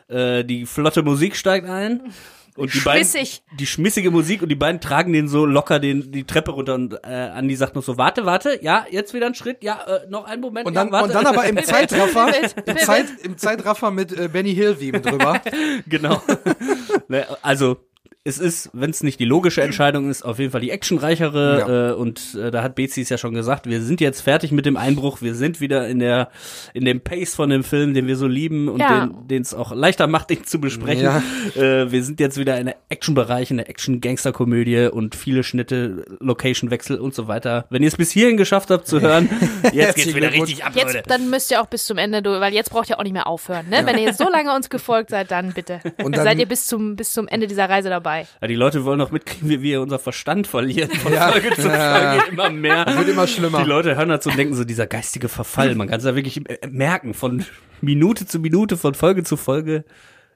äh, die flotte Musik steigt ein. Und die Schmissig. beiden, die schmissige Musik und die beiden tragen den so locker den, die Treppe runter und äh, Andi sagt noch so, warte, warte, ja, jetzt wieder ein Schritt, ja, äh, noch einen Moment. Und dann, ja, warte. und dann aber im Zeitraffer, im. Zeit, im Zeitraffer mit äh, Benny Hill wie drüber. Genau. ne, also es ist, wenn es nicht die logische Entscheidung ist, auf jeden Fall die actionreichere. Ja. Äh, und äh, da hat Bezi es ja schon gesagt, wir sind jetzt fertig mit dem Einbruch, wir sind wieder in der in dem Pace von dem Film, den wir so lieben und Ja. den es auch leichter macht, ihn zu besprechen. Ja. Äh, wir sind jetzt wieder in der Action-Bereich, in der Action-Gangster-Komödie und viele Schnitte, Location-Wechsel und so weiter. Wenn ihr es bis hierhin geschafft habt zu hören, jetzt geht's wieder richtig ab, Leute. Jetzt, dann müsst ihr auch bis zum Ende weil jetzt braucht ihr auch nicht mehr aufhören. Ne? Wenn ihr jetzt so lange uns gefolgt seid, dann bitte. Und dann- seid ihr bis zum, bis zum Ende dieser Reise dabei. Ja, die Leute wollen noch mitkriegen, wie wir unser Verstand verlieren von Ja. Folge zu Ja. Folge immer mehr. Wird immer schlimmer. Die Leute hören dazu und denken so, dieser geistige Verfall, man kann es ja wirklich äh, merken, von Minute zu Minute, von Folge zu Folge,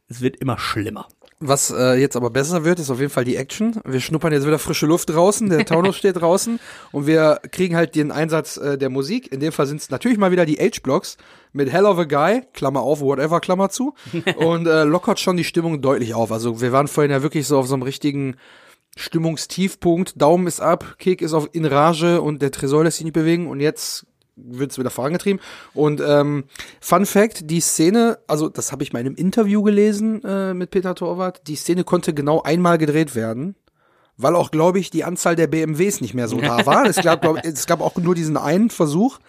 es wird immer schlimmer. Was äh, jetzt aber besser wird, ist auf jeden Fall die Action. Wir schnuppern jetzt wieder frische Luft draußen, der Taunus steht draußen und wir kriegen halt den Einsatz äh, der Musik. In dem Fall sind es natürlich mal wieder die H-Blocks mit Hell of a Guy, Klammer auf, whatever, Klammer zu. und äh, lockert schon die Stimmung deutlich auf. Also wir waren vorhin ja wirklich so auf so einem richtigen Stimmungstiefpunkt. Daumen ist ab, Kick ist auf in Rage und der Tresor lässt sich nicht bewegen und jetzt wird's wieder vorangetrieben. Und ähm, Fun Fact, die Szene, also das habe ich mal in einem Interview gelesen äh, mit Peter Torwart, die Szene konnte genau einmal gedreht werden, weil auch, glaube ich, die Anzahl der BMWs nicht mehr so da war. es, gab, glaub, es gab auch nur diesen einen Versuch.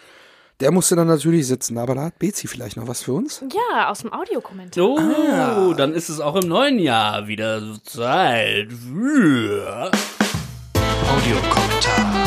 Der musste dann natürlich sitzen, aber da hat Bezi vielleicht noch was für uns. Ja, aus dem Audiokommentar. Oh, Ah. dann ist es auch im neuen Jahr wieder Zeit für Audiokommentar.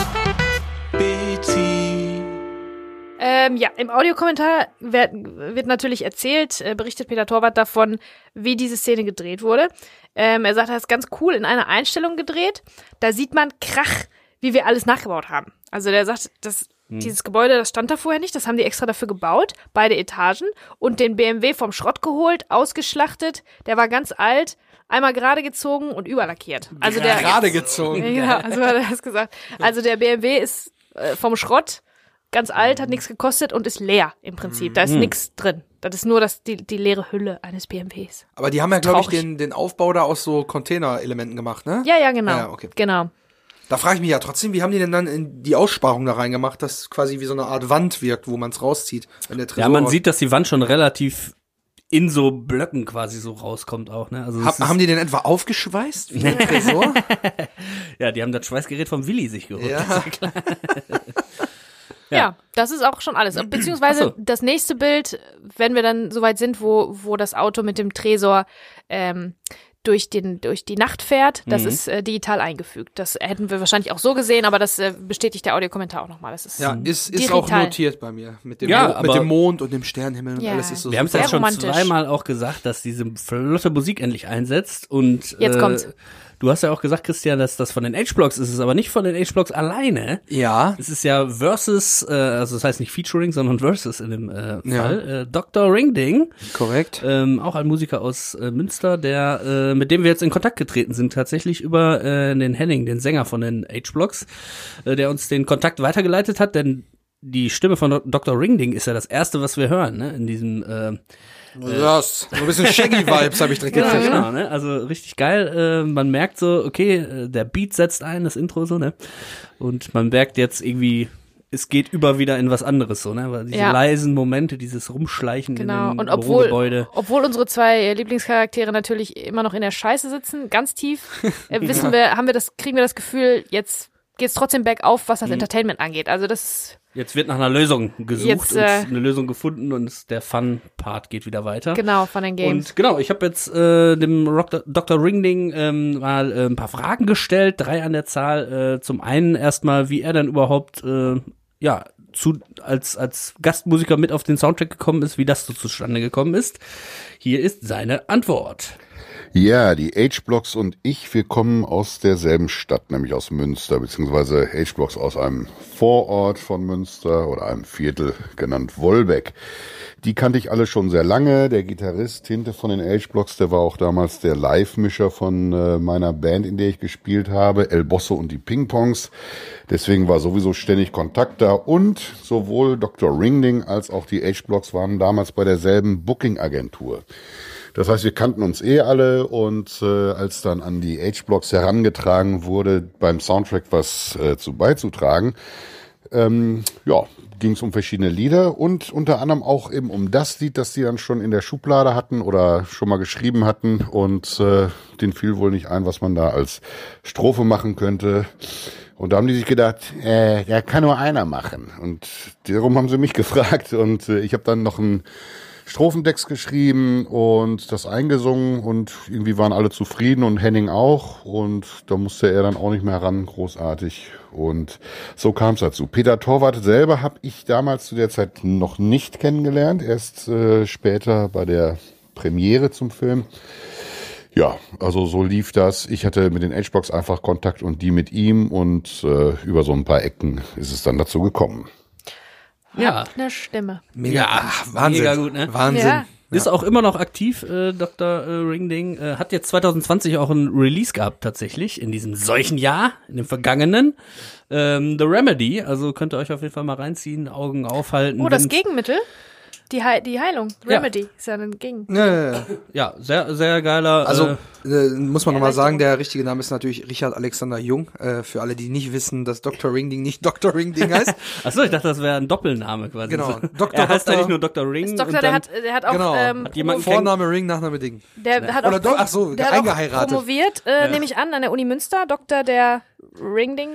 Ähm, ja, im Audiokommentar wird, wird natürlich erzählt, äh, berichtet Peter Torwart davon, wie diese Szene gedreht wurde. Ähm, er sagt, er ist ganz cool in einer Einstellung gedreht. Da sieht man Krach, wie wir alles nachgebaut haben. Also der sagt, das, dieses Gebäude, das stand da vorher nicht, das haben die extra dafür gebaut, beide Etagen und den BMW vom Schrott geholt, ausgeschlachtet. Der war ganz alt, einmal gerade gezogen und überlackiert. Also der Gerade gezogen. ja, also hat er das gesagt. Also der BMW ist äh, vom Schrott ganz alt, hat nichts gekostet und ist leer im Prinzip. Da ist Mhm. nichts drin. Das ist nur das, die, die leere Hülle eines BMWs. Aber die haben ja, glaube ich, den, den Aufbau da aus so Container-Elementen gemacht, ne? Ja, ja, genau. Ja, okay. Genau. Da frage ich mich ja trotzdem, wie haben die denn dann in die Aussparung da reingemacht, dass quasi wie so eine Art Wand wirkt, wo man es rauszieht, wenn der Tresor Ja, man sieht, dass die Wand schon relativ in so Blöcken quasi so rauskommt auch, ne? Also es Ha ist, haben die den etwa aufgeschweißt wie ein Tresor? ja, die haben das Schweißgerät vom Willi sich geholt. ja. Ja. das ist auch schon alles. Beziehungsweise so. das nächste Bild, wenn wir dann soweit sind, wo, wo das Auto mit dem Tresor ähm, durch, den, durch die Nacht fährt, das Mhm. ist äh, digital eingefügt. Das hätten wir wahrscheinlich auch so gesehen, aber das äh, bestätigt der Audiokommentar auch nochmal. Das ist ja, ist, ist auch notiert bei mir. Mit dem, Ja, Mo- mit dem Mond und dem Sternenhimmel und Ja. alles ist so Wir haben es jetzt schon romantisch. zweimal auch gesagt, dass diese flotte Musik endlich einsetzt und Jetzt äh, kommt's. Du hast ja auch gesagt, Christian, dass das von den H-Blocks ist, es aber nicht von den H-Blocks alleine. Ja. Es ist ja Versus, äh, also das heißt nicht Featuring, sondern Versus in dem äh, Ja. Fall. Äh, Dr. Ringding, Korrekt. ähm, auch ein Musiker aus äh, Münster, der äh, mit dem wir jetzt in Kontakt getreten sind, tatsächlich über äh, den Henning, den Sänger von den H-Blocks, äh, der uns den Kontakt weitergeleitet hat, denn die Stimme von Dr. Ringding ist ja das erste, was wir hören, ne, in diesem äh, Das. So ein bisschen Shaggy-Vibes habe ich direkt Ja, gekriegt. genau, ne? Also richtig geil. Äh, man merkt so, okay, äh, der Beat setzt ein, das Intro so, ne? Und man merkt jetzt irgendwie, es geht über wieder in was anderes so, ne? Weil diese Ja. leisen Momente, dieses Rumschleichen Genau. in Und den obwohl, Bürogebäude. obwohl unsere zwei Lieblingscharaktere natürlich immer noch in der Scheiße sitzen, ganz tief, äh, wissen wir, haben wir das, kriegen wir das Gefühl, jetzt geht's trotzdem bergauf, was das Entertainment angeht. Also das Jetzt wird nach einer Lösung gesucht Jetzt, und äh, eine Lösung gefunden und es- der Fun-Part geht wieder weiter. genau von den Games. Und genau, ich habe jetzt äh, dem Rock Dr. Ringding ähm, mal äh, ein paar Fragen gestellt, drei an der Zahl. Äh, zum einen erstmal, wie er dann überhaupt äh, ja zu als als Gastmusiker mit auf den Soundtrack gekommen ist, wie das so zustande gekommen ist. Hier ist seine Antwort. Ja, die H-Blocks und ich, wir kommen aus derselben Stadt, nämlich aus Münster, beziehungsweise H-Blocks aus einem Vorort von Münster oder einem Viertel genannt Wolbeck. Die kannte ich alle schon sehr lange. Der Gitarrist hinter von den H-Blocks, der war auch damals der Live-Mischer von äh, meiner Band, in der ich gespielt habe, El Bosso und die Ping-Pongs. Deswegen war sowieso ständig Kontakt da und sowohl Dr. Ringding als auch die H-Blocks waren damals bei derselben Booking-Agentur. Das heißt, wir kannten uns eh alle und äh, als dann an die H-Blocks herangetragen wurde, beim Soundtrack was äh, zu beizutragen, ähm, ja, ging es um verschiedene Lieder und unter anderem auch eben um das Lied, das die dann schon in der Schublade hatten oder schon mal geschrieben hatten und äh, den fiel wohl nicht ein, was man da als Strophe machen könnte. Und da haben die sich gedacht, äh, ja, kann nur einer machen. Und darum haben sie mich gefragt und äh, ich habe dann noch ein Strophentext geschrieben und das eingesungen und irgendwie waren alle zufrieden und Henning auch und da musste er dann auch nicht mehr ran, großartig und so kam es dazu. Peter Torwart selber habe ich damals zu der Zeit noch nicht kennengelernt, erst äh, später bei der Premiere zum Film. Ja, also so lief das. Ich hatte mit den H-Box einfach Kontakt und die mit ihm und äh, über so ein paar Ecken ist es dann dazu gekommen. Ja. Hat eine Stimme. Mega, Ja, Wahnsinn. mega gut, ne? Wahnsinn. Ja. Ist auch immer noch aktiv, äh, Dr. Äh, Ringding. Äh, hat jetzt 2020 auch ein Release gehabt, tatsächlich, in diesem solchen Jahr, in dem vergangenen. Ähm, The Remedy, also könnt ihr euch auf jeden Fall mal reinziehen, Augen aufhalten. Oh, das Gegenmittel? Die, Hei- die Heilung. Ja. Remedy ist ja ein Gegen. Ja, ja, ja. Ja, sehr, sehr geiler. Also äh, äh, muss man nochmal sagen, der richtige Name ist natürlich Richard Alexander Jung. Äh, für alle, die nicht wissen, dass Dr. Ringding nicht Dr. Ringding heißt. achso, ich dachte, das wäre ein Doppelname quasi. Genau. Dr. Er heißt Dr. eigentlich nur Dr. Ring. Ist und Doktor, dann, der hat, der hat auch, Genau. ähm, Hat Vorname Ring, Nachname Ding. der hat Oder auch, doch- ach so, der hat auch eingeheiratet. promoviert, äh, nehme ich an, an der Uni Münster, Doktor der Ringding.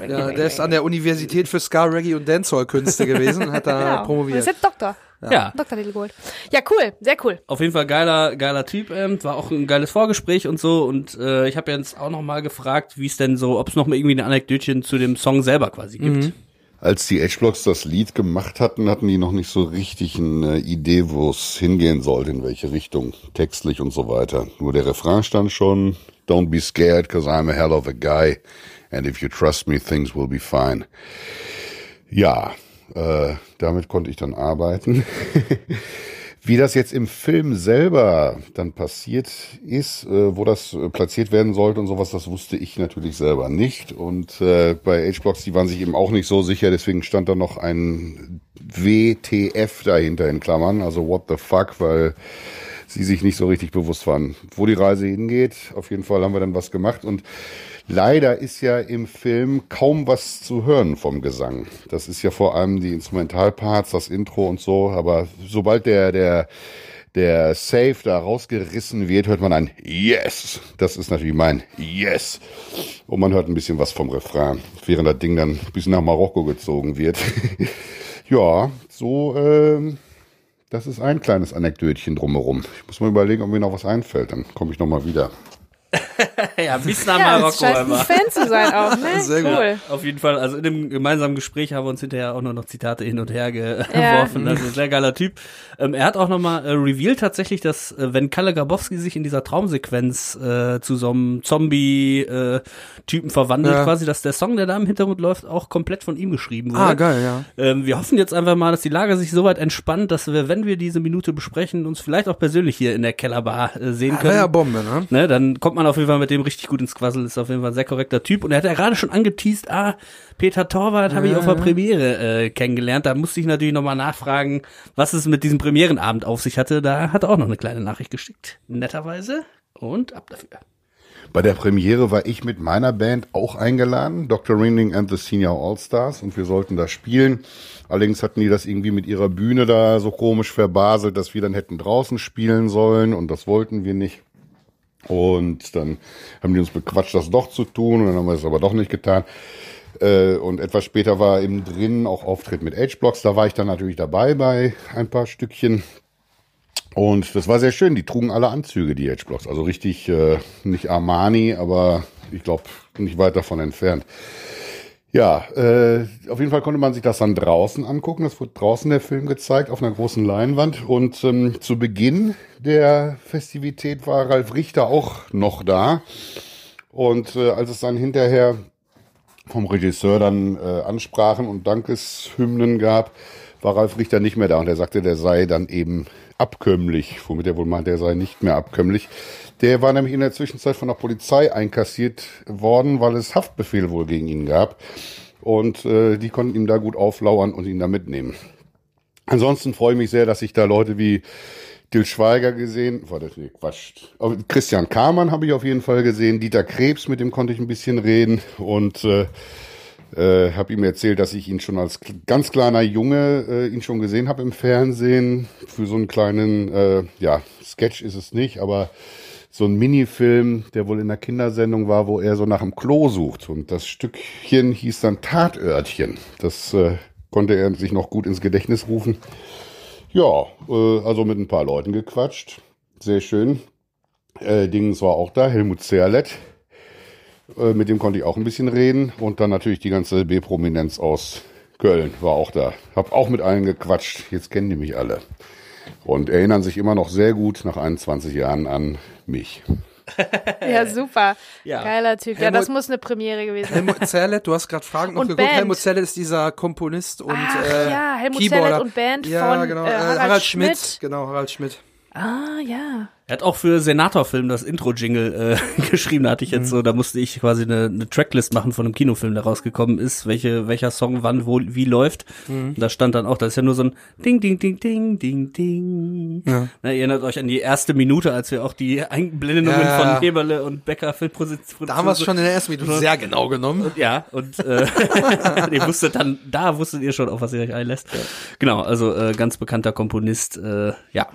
Ring, Ja, der ist an der Universität für Ska, Reggae und Dancehall-Künste gewesen und hat da genau. Und promoviert. ist jetzt Doktor. ja. Dr. Little Gold. Ja, cool, sehr cool. Auf jeden Fall geiler, geiler Typ. Ähm, war auch ein geiles Vorgespräch und so. Und äh, ich habe jetzt auch noch mal gefragt, wie es denn so, ob es noch mal irgendwie ein Anekdötchen zu dem Song selber quasi gibt. Als die H-Blocks das Lied gemacht hatten, hatten die noch nicht so richtig eine Idee, wo es hingehen sollte, in welche Richtung, textlich und so weiter. Nur der Refrain stand schon, Don't be scared, cause I'm a hell of a guy. And if you trust me, things will be fine. Ja, äh, damit konnte ich dann arbeiten. Wie das jetzt im Film selber dann passiert ist, äh, wo das äh, platziert werden sollte und sowas, das wusste ich natürlich selber nicht. Und äh, bei H-Blocks, die waren sich eben auch nicht so sicher, deswegen stand da noch ein WTF dahinter in Klammern, also what the fuck, weil sie sich nicht so richtig bewusst waren, wo die Reise hingeht. Auf jeden Fall haben wir dann was gemacht und leider ist ja im Film kaum was zu hören vom Gesang. Das ist ja vor allem die Instrumentalparts, das Intro und so, aber sobald der, der, der Save da rausgerissen wird, hört man ein Yes. Das ist natürlich mein Yes. Und man hört ein bisschen was vom Refrain, während das Ding dann bis nach Marokko gezogen wird. ja, so, ähm, das ist ein kleines Anekdötchen drumherum. Ich muss mal überlegen, ob mir noch was einfällt. Dann komme ich noch mal wieder. Ja, bis nach Ja, Marokko scheint ein einfach. Fan zu sein auch, ne? Sehr gut. cool. Auf jeden Fall, also in dem gemeinsamen Gespräch haben wir uns hinterher auch nur noch Zitate hin und her geworfen. Also sehr geiler Typ. Ähm, er hat auch nochmal äh, revealed tatsächlich, dass äh, wenn Kalle Grabowski sich in dieser Traumsequenz äh, zu so einem Zombie-Typen verwandelt, Ja. quasi, dass der Song, der da im Hintergrund läuft, auch komplett von ihm geschrieben wurde. Ah, geil, ja. Ähm, wir hoffen jetzt einfach mal, dass die Lage sich soweit entspannt, dass wir, wenn wir diese Minute besprechen, uns vielleicht auch persönlich hier in der Kellerbar äh, sehen können. ja Bombe, ne? Ne, dann kommt man auf jeden Fall mit dem richtig gut ins Quassel, ist auf jeden Fall ein sehr korrekter Typ. Und er hat ja gerade schon angeteased, ah, Peter Torwart habe ich auf der Premiere äh, kennengelernt. Da musste ich natürlich nochmal nachfragen, was es mit diesem Premierenabend auf sich hatte. Da hat er auch noch eine kleine Nachricht geschickt. Netterweise. Und ab dafür. Bei der Premiere war ich mit meiner Band auch eingeladen, Dr. Ringling and the Senior All-Stars, und wir sollten da spielen. Allerdings hatten die das irgendwie mit ihrer Bühne da so komisch verbaselt, dass wir dann hätten draußen spielen sollen und das wollten wir nicht. Und dann haben die uns bequatscht, das doch zu tun und dann haben wir es aber doch nicht getan. Äh, Und etwas später war eben drin auch Auftritt mit H-Blocks. Da war ich dann natürlich dabei bei ein paar Stückchen. Und das war sehr schön. Die trugen alle Anzüge, die H-Blocks. Also richtig, äh, nicht Armani, aber ich glaube nicht weit davon entfernt. Ja, äh, auf jeden Fall konnte man sich das dann draußen angucken. Das wurde draußen der Film gezeigt auf einer großen Leinwand. Und ähm, zu Beginn der Festivität war Ralf Richter auch noch da. Und äh, als es dann hinterher vom Regisseur dann äh, ansprachen und Dankeshymnen gab, war Ralf Richter nicht mehr da und er sagte, der sei dann eben abkömmlich, womit er wohl meint, er sei nicht mehr abkömmlich. Der war nämlich in der Zwischenzeit von der Polizei einkassiert worden, weil es Haftbefehl wohl gegen ihn gab. Und äh, die konnten ihm da gut auflauern und ihn da mitnehmen. Ansonsten freue ich mich sehr, dass ich da Leute wie Dil Schweiger gesehen, warte, nee, Quatsch. Aber Christian Kamann habe ich auf jeden Fall gesehen, Dieter Krebs, mit dem konnte ich ein bisschen reden und äh, äh, habe ihm erzählt, dass ich ihn schon als ganz kleiner Junge äh, ihn schon gesehen habe im Fernsehen für so einen kleinen, äh, ja, Sketch ist es nicht, aber so ein Minifilm, der wohl in der Kindersendung war, wo er so nach dem Klo sucht und das Stückchen hieß dann Tatörtchen. Das äh, konnte er sich noch gut ins Gedächtnis rufen. Ja, äh, also mit ein paar Leuten gequatscht. Sehr schön. Äh, Dingens war auch da, Helmut Zerlett. Äh, mit dem konnte ich auch ein bisschen reden. Und dann natürlich die ganze B-Prominenz aus Köln war auch da. Hab auch mit allen gequatscht. Jetzt kennen die mich alle. Und erinnern sich immer noch sehr gut nach 21 Jahren an mich. Ja, super. Ja. Geiler Typ. ja, Helmut- das muss eine Premiere gewesen sein. Helmut Zerlett, du hast gerade Fragen noch Und geguckt. Band. Helmut Zerlett ist dieser Komponist und Ach äh, ja, Helmut Keyboarder. Zerlett und Band ja, von, genau, äh, äh, Harald Schmidt. Schmidt. Genau, Harald Schmidt. Ah, ja. Er hat auch für Senatorfilm das Intro-Jingle äh, geschrieben. Da hatte ich jetzt so, da musste ich quasi eine, eine Tracklist machen von einem Kinofilm, der rausgekommen ist, welche, welcher Song wann, wo, wie läuft. Und da stand dann auch, das ist ja nur so ein Ding, Ding, Ding, Ding, Ding, Ding. Ja. Na, ihr erinnert euch an die erste Minute, als wir auch die Einblendungen Ja. von Heberle und Becker Filmproduktion. Da haben wir es schon in der ersten Minute sehr genau genommen. Ja, und äh, ihr wusstet dann, da wusstet ihr schon, auf was ihr euch einlässt. Genau, also äh, ganz bekannter Komponist, äh, ja.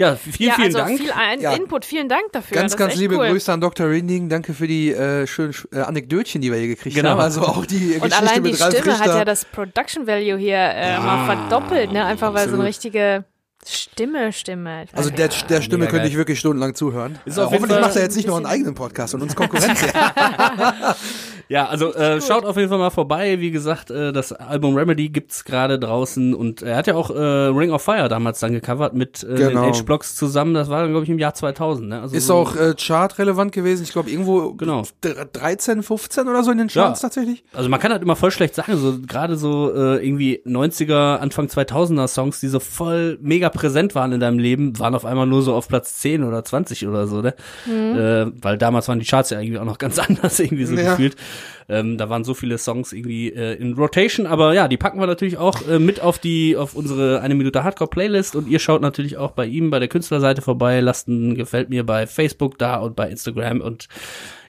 Ja, vielen, ja, vielen also Dank. viel ein Ja. Input. Vielen Dank dafür. Ganz, das ganz liebe cool. Grüße an Dr. Rinding. Danke für die äh, schönen äh, Anekdötchen, die wir hier gekriegt Genau. haben. Also auch die Und Geschichte allein die mit Ralf Stimme hat ja das Production Value hier äh, mal verdoppelt, ne? Einfach weil so eine richtige Stimme, Stimme. Also der, der Stimme Mega könnte geil. ich wirklich stundenlang zuhören. Ist Äh, hoffentlich macht er jetzt nicht noch einen eigenen Podcast und uns Konkurrenz. Ja, also äh, schaut auf jeden Fall mal vorbei. Wie gesagt, äh, das Album Remedy gibt's gerade draußen und er hat ja auch äh, Ring of Fire damals dann gecovert mit äh, Genau. den H-Blocks zusammen. Das war, glaube ich, im Jahr 2000. Ne? Also Ist so- auch äh, chartrelevant gewesen. Ich glaube irgendwo Genau. dr- 13, 15 oder so in den Charts Ja. tatsächlich. Also man kann halt immer voll schlecht sagen, so gerade so äh, irgendwie 90er, Anfang 2000er Songs, die so voll mega präsent waren in deinem Leben, waren auf einmal nur so auf Platz 10 oder 20 oder so, ne? Äh, weil damals waren die Charts ja irgendwie auch noch ganz anders irgendwie so Ja. gefühlt. Ähm, da waren so viele Songs irgendwie äh, in Rotation, aber ja, die packen wir natürlich auch äh, mit auf die auf unsere eine Minute Hardcore Playlist und ihr schaut natürlich auch bei ihm bei der Künstlerseite vorbei, lasst ein gefällt mir bei Facebook da und bei Instagram und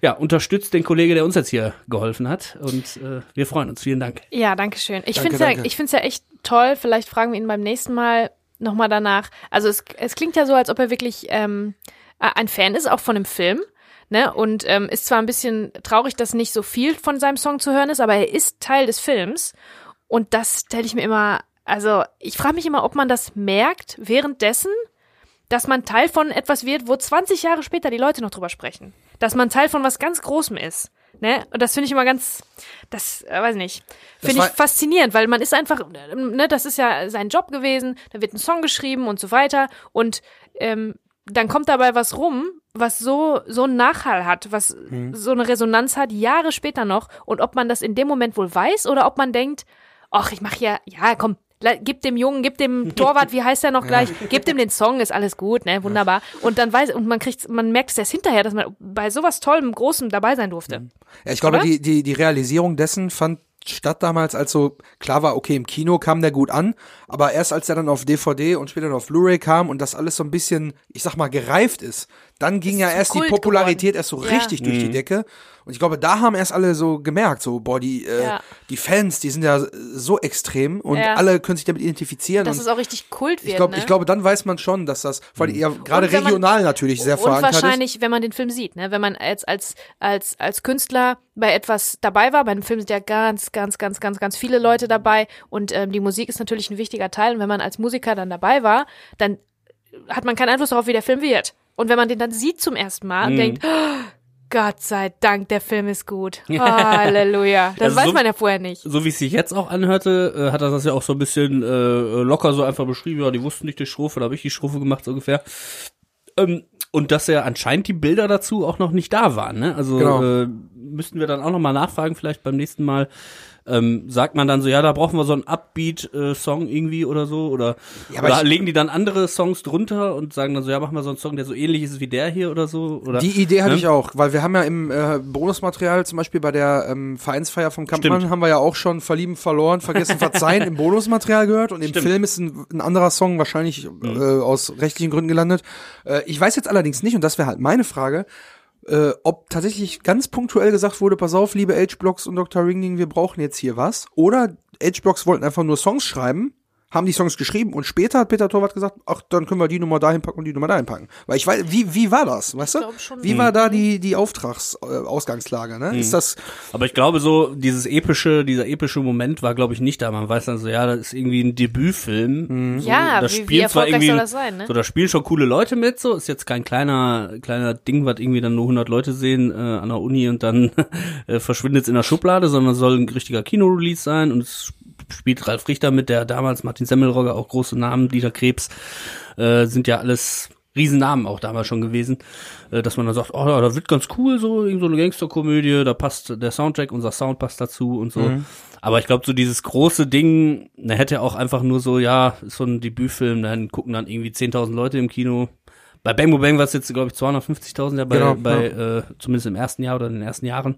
ja, unterstützt den Kollege, der uns jetzt hier geholfen hat und äh, wir freuen uns. Vielen Dank. Ja, danke schön. Ich finde es ja, ich find's ja echt toll. Vielleicht fragen wir ihn beim nächsten Mal nochmal danach. Also es, es klingt ja so, als ob er wirklich ähm, ein Fan ist, auch von dem Film. Ne? Und ähm, ist zwar ein bisschen traurig, dass nicht so viel von seinem Song zu hören ist, aber er ist Teil des Films. Und das stelle ich mir immer, also ich frage mich immer, ob man das merkt währenddessen, dass man Teil von etwas wird, wo 20 Jahre später die Leute noch drüber sprechen. Dass man Teil von was ganz Großem ist. Ne? Und das finde ich immer ganz, das, äh, weiß nicht, finde ich faszinierend, weil man ist einfach, ne, das ist ja sein Job gewesen, da wird ein Song geschrieben und so weiter und ähm, dann kommt dabei was rum, was so so einen Nachhall hat, was so eine Resonanz hat, Jahre später noch und ob man das in dem Moment wohl weiß oder ob man denkt, ach, ich mache ja, ja, komm, gib dem Jungen, gib dem Torwart, wie heißt der noch gleich, gib dem den Song, ist alles gut, ne, wunderbar. Und dann weiß, und man kriegt, man merkt es erst hinterher, dass man bei sowas Tollem, Großem dabei sein durfte. Ja, ich glaube, Oder? die, die, die Realisierung dessen fand statt damals, als so klar war, okay, im Kino kam der gut an, aber erst als er dann auf DVD und später dann auf Blu-ray kam und das alles so ein bisschen, ich sag mal, gereift ist, dann ging ja erst die Popularität erst so Ja. richtig durch die Decke. Und ich glaube, da haben erst alle so gemerkt, so, boah, die, äh, Ja. die Fans, die sind ja so extrem und Ja. alle können sich damit identifizieren. Dass und es auch richtig Kult wird. ich glaube, ne? ich glaube, dann weiß man schon, dass das, vor allem ja, gerade Und wenn man- regional natürlich sehr und verankert ist. wahrscheinlich, wenn man den Film sieht, ne, wenn man als als als als Künstler bei etwas dabei war, bei einem Film sind ja ganz ganz ganz ganz ganz viele Leute dabei und ähm, die Musik ist natürlich ein wichtiger Teil und wenn man als Musiker dann dabei war, dann hat man keinen Einfluss darauf, wie der Film wird. Und wenn man den dann sieht zum ersten Mal Mhm. und denkt, oh, Gott sei Dank, der Film ist gut. Halleluja. Das Also weiß so- man ja vorher nicht. so wie es sich jetzt auch anhörte, äh, hat er das ja auch so ein bisschen äh, locker so einfach beschrieben. Ja, die wussten nicht die Strophe, da habe ich die Strophe gemacht so ungefähr. Ähm, und dass ja anscheinend die Bilder dazu auch noch nicht da waren. Ne? Also Genau. äh, müssten wir dann auch noch mal nachfragen, vielleicht beim nächsten Mal. Ähm, sagt man dann so, ja, da brauchen wir so einen Upbeat-Song irgendwie oder so? Oder, Ja, aber oder ich- legen die dann andere Songs drunter und sagen dann so, ja, machen wir so einen Song, der so ähnlich ist wie der hier oder so? Oder, Die Idee hatte ne? ich auch, weil wir haben ja im äh, Bonusmaterial zum Beispiel bei der ähm, Vereinsfeier vom Kampmann Stimmt. haben wir ja auch schon Verlieben, verloren, vergessen, verzeihen im Bonusmaterial gehört und im Stimmt. Mhm. Film ist ein, ein anderer Song wahrscheinlich äh, aus rechtlichen Gründen gelandet. Äh, ich weiß jetzt allerdings nicht, und das wäre halt meine Frage, äh, ob tatsächlich ganz punktuell gesagt wurde, pass auf, liebe H-Blocks und Dr. Ringling, wir brauchen jetzt hier was. Oder H-Blocks wollten einfach nur Songs schreiben, haben die Songs geschrieben und später hat Peter Torwart gesagt, ach, dann können wir die Nummer dahin packen und die Nummer dahin packen. Weil ich weiß, wie, wie war das, weißt du? schon. Wie war da die, die Auftragsausgangslage, äh, Ausgangslage, ne? Ist das, Aber ich glaube so, dieses epische, dieser epische Moment war, glaube ich, nicht da. Man weiß dann so, ja, das ist irgendwie ein Debütfilm. So, Ja, da wie- wie spielen zwar erfolgreich irgendwie, soll das sein, ne? So, da spielen schon coole Leute mit, so, ist jetzt kein kleiner, kleiner Ding, was irgendwie dann nur 100 Leute sehen, äh, an der Uni und dann äh, verschwindet es in der Schublade, sondern soll ein richtiger Kinorelease sein und es spielt Ralf Richter mit, der damals Martin Semmelrogge, auch große Namen, Dieter Krebs, äh, sind ja alles Riesennamen auch damals schon gewesen, äh, dass man dann sagt, oh ja, da wird ganz cool, so, irgend so eine Gangsterkomödie, da passt der Soundtrack, unser Sound passt dazu und so. Aber ich glaube, so dieses große Ding, da hätte auch einfach nur so, ja, ist so ein Debütfilm, dann gucken dann irgendwie 10.000 Leute im Kino. Bei Bang Boom Bang war es jetzt, glaube ich, 250.000 ja bei, Genau, bei äh, zumindest im ersten Jahr oder in den ersten Jahren.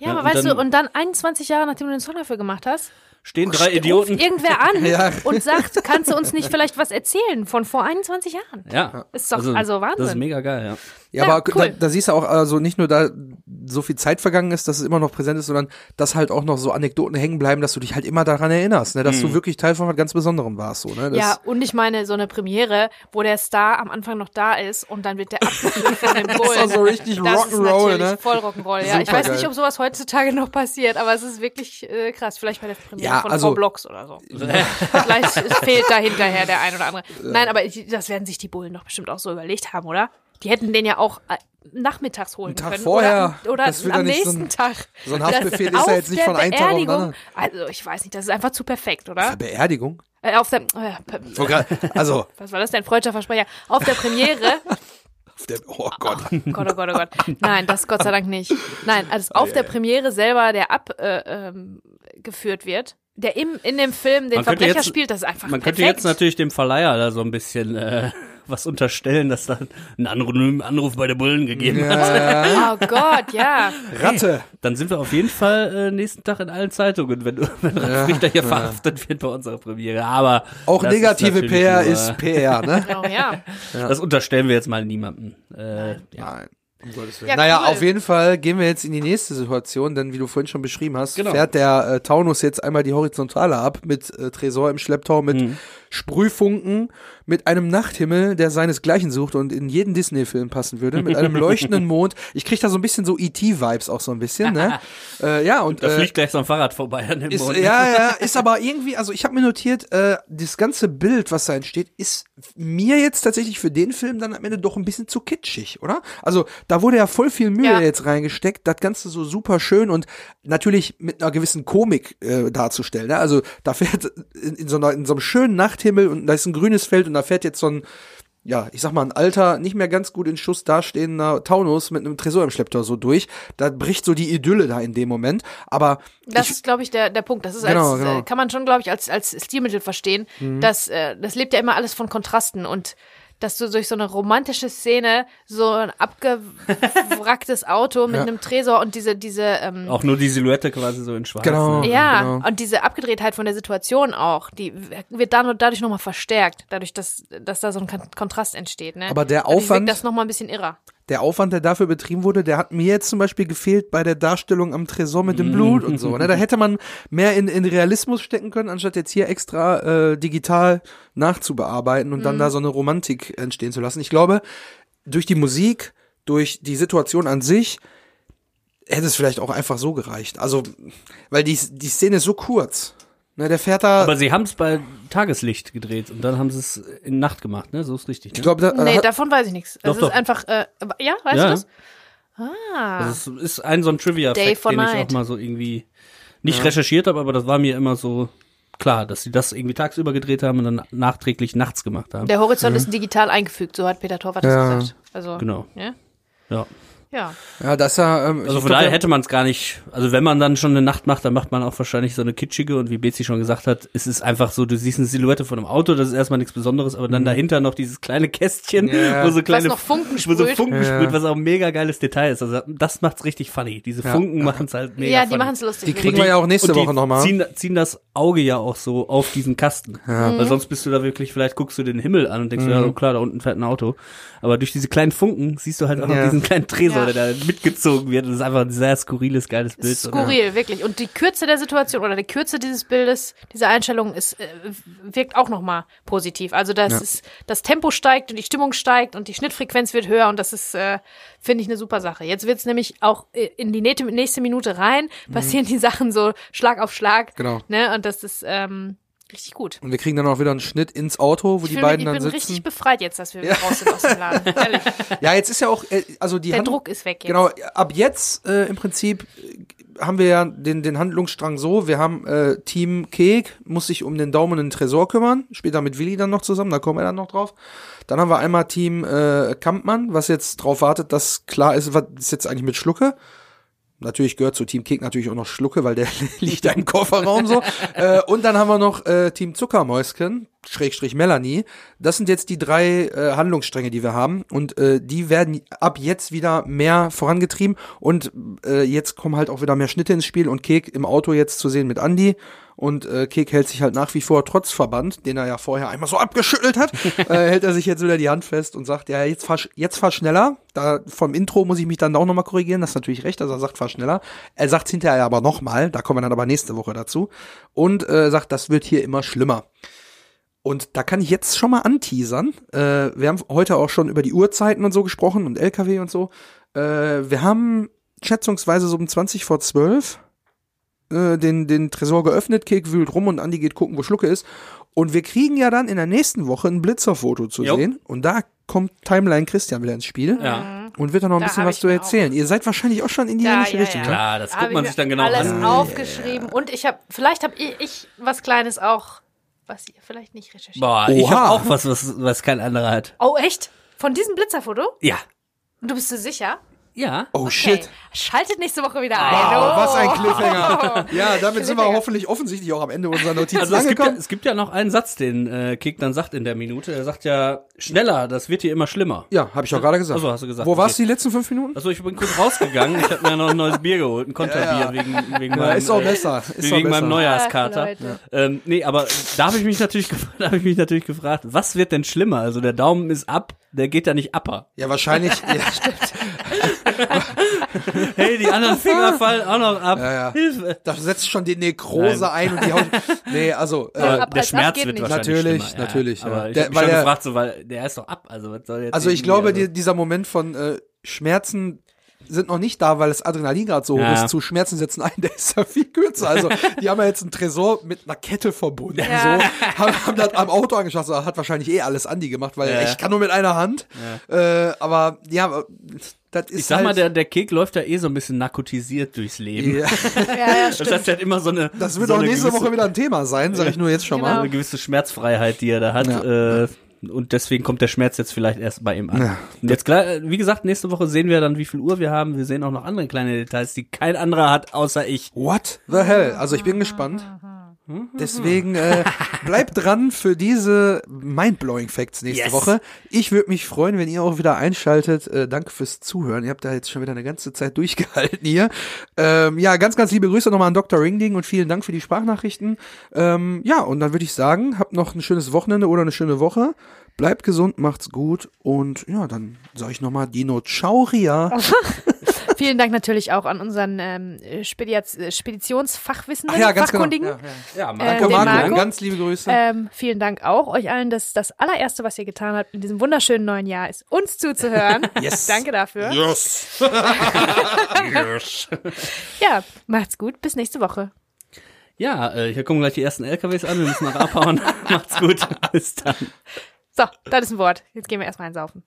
Ja, Ja, aber weißt dann- du, und dann 21 Jahre, nachdem du den Song dafür gemacht hast, Stehen drei ruft Idioten. irgendwer an Ja. und sagt, kannst du uns nicht vielleicht was erzählen von vor 21 Jahren? Ja. Ist doch- also Wahnsinn. Das ist mega geil, ja. Ja, Ja, aber cool. da, da siehst du auch, also nicht nur da so viel Zeit vergangen ist, dass es immer noch präsent ist, sondern dass halt auch noch so Anekdoten hängen bleiben, dass du dich halt immer daran erinnerst, ne? dass du wirklich Teil von was ganz Besonderem warst, so, ne? Das, Ja, und ich meine, so eine Premiere, wo der Star am Anfang noch da ist und dann wird der abgeführt von dem Bullen. auch so richtig das ist Rock'n'Roll, ne? voll Rock'n'Roll, ja. Ich weiß nicht, ob sowas heutzutage noch passiert, aber es ist wirklich äh, krass. Vielleicht bei der Premiere Ja, von also- Blocks oder so. Vielleicht fehlt da hinterher der ein oder andere. Nein, aber ich, das werden sich die Bullen doch bestimmt auch so überlegt haben, oder? Die hätten den ja auch äh, nachmittags holen Einen Tag können. vorher. Oder, oder am nicht so nächsten ein- Tag. so ein Haftbefehl Das ist ja jetzt nicht von einem Tag auf den anderen. Also ich weiß nicht, das ist einfach zu perfekt, oder? Beerdigung? Äh, auf der, äh, Oh, grad- also, was war das denn? Freudscher Versprecher. Auf der Premiere. auf der, oh Gott. Gott, oh Gott, oh Gott. Nein, das Gott sei Dank nicht. Nein, also auf der Premiere selber, der abgeführt äh, ähm, wird, der im, in dem Film den Man könnte Verbrecher jetzt- spielt, das ist einfach Man könnte perfekt. jetzt natürlich dem Verleiher da so ein bisschen äh, was unterstellen, dass da ein anonymen Anruf bei der Bullen gegeben hat. Oh Gott, ja. Ratte. Dann sind wir auf jeden Fall äh, nächsten Tag in allen Zeitungen, wenn, wenn Ralf Richter hier verhaftet wird bei unserer Premiere. Aber Auch ist negative natürlich PR nur, ist PR, ne? Oh ja. Das unterstellen wir jetzt mal niemandem. Äh, ja. Nein. Um Gottes Willen. Ja, naja, cool. auf jeden Fall gehen wir jetzt in die nächste Situation, denn wie du vorhin schon beschrieben hast, Genau. fährt der äh, Taunus jetzt einmal die Horizontale ab mit äh, Tresor im Schlepptau, mit Mhm. Sprühfunken, mit einem Nachthimmel, der seinesgleichen sucht und in jeden Disney-Film passen würde, mit einem leuchtenden Mond. Ich krieg da so ein bisschen so E.T.-Vibes auch so ein bisschen, ne? äh, ja, und Da äh, fliegt gleich so ein Fahrrad vorbei an dem ist, Mond. ja, ja, ist aber irgendwie, also ich habe mir notiert, äh, das ganze Bild, was da entsteht, ist mir jetzt tatsächlich für den Film dann am Ende doch ein bisschen zu kitschig, oder? Also da wurde ja voll viel Mühe Ja. jetzt reingesteckt, das Ganze so super schön und natürlich mit einer gewissen Komik äh, darzustellen. Ne? Also da fährt in, in, so einer, in so einem schönen Nachthimmel und da ist ein grünes Feld und da fährt jetzt so ein ja, ich sag mal, ein alter, nicht mehr ganz gut in Schuss dastehender Taunus mit einem Tresor im Schlepptau so durch. Da bricht so die Idylle da in dem Moment. Aber Das ich, ist, glaube ich, der, der Punkt. Das ist Genau, als, genau. Äh, kann man schon, glaube ich, als, als Stilmittel verstehen. Mhm. dass äh, das lebt ja immer alles von Kontrasten und dass du durch so eine romantische Szene so ein abgewracktes Auto mit Ja. einem Tresor und diese, diese, ähm, Auch nur die Silhouette quasi so in schwarz. Genau. Ne? ja, genau. und diese Abgedrehtheit von der Situation auch, die wird dann und dadurch nochmal verstärkt, dadurch, dass, dass da so ein Kon- Kontrast entsteht, ne? Aber der Dadurch Aufwand- wirkt das nochmal ein bisschen irrer. Der Aufwand, der dafür betrieben wurde, der hat mir jetzt zum Beispiel gefehlt bei der Darstellung am Tresor mit dem Blut und so. Ne? Da hätte man mehr in, in Realismus stecken können, anstatt jetzt hier extra äh, digital nachzubearbeiten und dann da so eine Romantik entstehen zu lassen. Ich glaube, durch die Musik, durch die Situation an sich, hätte es vielleicht auch einfach so gereicht. Also, weil die, die Szene ist so kurz. Ne, der fährt da. Aber sie haben es bei Tageslicht gedreht und dann haben sie es in Nacht gemacht, ne? So ist richtig. Ne? ich glaube, da, Nee, hat- davon weiß ich nichts. Doch, Es doch. ist einfach, äh, ja, weißt Ja. du das? Ah. Also es ist ein so ein Trivia-Fact, den ich auch night. mal so irgendwie nicht recherchiert habe, aber das war mir immer so klar, dass sie das irgendwie tagsüber gedreht haben und dann nachträglich nachts gemacht haben. Der Horizont ist digital eingefügt, so hat Peter Torwart das Ja. gesagt. Also, Genau. Ja. Ja. Ja. ja, das ist ja, ähm, Also von daher hätte man es gar nicht, also wenn man dann schon eine Nacht macht, dann macht man auch wahrscheinlich so eine kitschige und wie Betsy schon gesagt hat, es ist einfach so, du siehst eine Silhouette von einem Auto, das ist erstmal nichts Besonderes, aber dann dahinter noch dieses kleine Kästchen, Mhm. Ja. wo so kleine noch Funken wo so sprüht. Funken Ja. sprüht, was auch ein mega geiles Detail ist. Also das macht's richtig funny. Diese Ja. Funken machen es halt mega Ja, funny. die machen es lustig. Die kriegen Und wir ja auch nächste und die Woche nochmal. Ziehen, ziehen das Auge ja auch so auf diesen Kasten. Weil sonst bist du da wirklich, vielleicht guckst du den Himmel an und denkst, Mhm. ja, oh klar, da unten fährt ein Auto. Aber durch diese kleinen Funken siehst du halt auch noch Ja. diesen kleinen Tresor, Ja. der da mitgezogen wird. Das ist einfach ein sehr skurriles, geiles Bild. Skurril, wirklich. Und die Kürze der Situation oder die Kürze dieses Bildes, dieser Einstellung ist, äh, wirkt auch nochmal positiv. Also das Ja. ist, das Tempo steigt und die Stimmung steigt und die Schnittfrequenz wird höher und das ist, äh, finde ich, eine super Sache. Jetzt wird's nämlich auch äh, in die nächste, nächste Minute rein, passieren die Sachen so Schlag auf Schlag. Mhm. Genau. Ne? Und das ist ähm, richtig gut. Und wir kriegen dann auch wieder einen Schnitt ins Auto, wo Ich, die beiden mich, ich dann bin sitzen. richtig befreit jetzt, dass wir wieder raus sind aus dem Laden. Ehrlich. Ja, jetzt ist ja auch, äh, also die Der Hand- Druck ist weg jetzt. Genau, ab jetzt äh, im Prinzip äh, haben wir ja den, den Handlungsstrang so, wir haben äh, Team Kek, muss sich um den Daumen und den Tresor kümmern, später mit Willi dann noch zusammen, da kommen wir dann noch drauf. Dann haben wir einmal Team äh, Kampmann, was jetzt drauf wartet, dass klar ist, was ist jetzt eigentlich mit Schlucke. Natürlich gehört zu Team Kek natürlich auch noch Schlucke, weil der liegt da im Kofferraum so. äh, und dann haben wir noch äh, Team Zuckermäuschen, Schrägstrich Melanie. Das sind jetzt die drei äh, Handlungsstränge, die wir haben. Und äh, die werden ab jetzt wieder mehr vorangetrieben. Und äh, jetzt kommen halt auch wieder mehr Schnitte ins Spiel. Und Kek im Auto jetzt zu sehen mit Andy. Und äh, Kek hält sich halt nach wie vor trotz Verband, den er ja vorher einmal so abgeschüttelt hat, äh, hält er sich jetzt wieder die Hand fest und sagt, ja, jetzt fahr, jetzt fahr schneller. Da vom Intro muss ich mich dann auch nochmal korrigieren, das ist natürlich recht, also er sagt, fahr schneller. Er sagt hinterher aber nochmal, da kommen wir dann aber nächste Woche dazu. Und äh, sagt, das wird hier immer schlimmer. Und da kann ich jetzt schon mal anteasern. Äh, wir haben heute auch schon über die Uhrzeiten und so gesprochen und LKW und so. Äh, wir haben schätzungsweise so um 20 vor 12 äh, den, den Tresor geöffnet, Kek wühlt rum und Andi geht gucken, wo Schlucke ist. Und wir kriegen ja dann in der nächsten Woche ein Blitzerfoto zu Jo. sehen. Und da kommt Timeline Christian wieder ins Spiel Ja. und wird dann noch ein Da bisschen was zu erzählen. Ihr seid wahrscheinlich auch schon in die Ja, ähnliche ja, Richtung. ja. Klar, das guckt man ich sich dann genau alles an. aufgeschrieben und ich habe, vielleicht habe ich, ich was Kleines auch, was ihr vielleicht nicht recherchiert. Boah, ich habe auch was, was, was kein anderer hat. Oh echt? Von diesem Blitzerfoto? Ja. Und du bist dir sicher? Ja. Oh Okay. shit. Schaltet nächste Woche wieder ein. Wow, Oh. was ein Cliffhanger. Ja, damit sind wir hoffentlich offensichtlich auch am Ende unserer Notizen Also es gibt, ja, angekommen. es gibt ja noch einen Satz, den äh, Kek dann sagt in der Minute. Er sagt ja, schneller, das wird hier immer schlimmer. Ja, habe ich auch gerade gesagt. Also, hast du gesagt, Wo okay. warst du die letzten fünf Minuten? Also ich bin kurz rausgegangen, ich habe mir noch ein neues Bier geholt, ein Konterbier Ja, ja. wegen, wegen Ja, meinem, ist auch äh, besser. Ist auch wegen besser. meinem Neujahrskater. Leute. Ähm, nee, aber da habe ich mich natürlich da habe ich mich natürlich gefragt, was wird denn schlimmer? Also der Daumen ist ab, der geht ja nicht upper. Ja, wahrscheinlich. ja, stimmt. Hey, die anderen Finger fallen auch noch ab. Ja, ja. Hilfe. Da setzt schon die Nekrose Nein. ein und die Haut. Nee, also. Äh, der ab Schmerz wird nicht. wahrscheinlich Natürlich, schlimmer. natürlich, Ja, ja. aber ich Der- habe mich weil schon der- gefragt, so, weil der ist doch ab. Also was soll jetzt also ich glaube, also- die, dieser Moment von äh, Schmerzen sind noch nicht da, weil das Adrenalin gerade so hoch Ja. ist. Zu Schmerzen setzen ein, der ist ja viel kürzer. Also die haben ja jetzt einen Tresor mit einer Kette verbunden. Ja. So, haben, haben das am Auto angeschlossen. Hat wahrscheinlich eh alles Andi gemacht, weil Ja. ich kann nur mit einer Hand. Äh, aber ja, das ist ich sag halt, mal, der, der Kek läuft ja eh so ein bisschen narkotisiert durchs Leben. Ja, Ja, ja, Das heißt, er hat immer so eine. das wird so auch nächste gewisse, Woche wieder ein Thema sein, sage ich nur jetzt schon Genau. mal. eine gewisse Schmerzfreiheit, die er da hat. Ja. Äh, und deswegen kommt der Schmerz jetzt vielleicht erst bei ihm an. Ja. Und jetzt klar, wie gesagt, nächste Woche sehen wir dann, wie viel Uhr wir haben. Wir sehen auch noch andere kleine Details, die kein anderer hat, außer ich. What the hell? Also ich bin gespannt. Deswegen äh, bleibt dran für diese Mindblowing Facts nächste Yes. Woche. Ich würde mich freuen, wenn ihr auch wieder einschaltet. Äh, danke fürs Zuhören. Ihr habt da jetzt schon wieder eine ganze Zeit durchgehalten hier. Ähm, ja, ganz, ganz liebe Grüße nochmal an Dr. Ringding und vielen Dank für die Sprachnachrichten. Ähm, ja, und dann würde ich sagen, habt noch ein schönes Wochenende oder eine schöne Woche. Bleibt gesund, macht's gut und ja, dann sage ich nochmal Dino Ciao, Ria. Vielen Dank natürlich auch an unseren ähm, äh, Speditionsfachwissenden, Ach ja, ganz genau. Fachkundigen. Ja, ja. Ja, Äh, Danke, den Marco. Marco. Ganz liebe Grüße. Ähm, vielen Dank auch euch allen. Das das allererste, was ihr getan habt in diesem wunderschönen neuen Jahr, ist uns zuzuhören. Yes. Danke dafür. Yes. Ja, macht's gut. Bis nächste Woche. ja äh, hier kommen gleich die ersten LKWs an, wir müssen noch abhauen. Macht's gut. Bis dann. So, das ist ein Wort. Jetzt gehen wir erstmal einsaufen.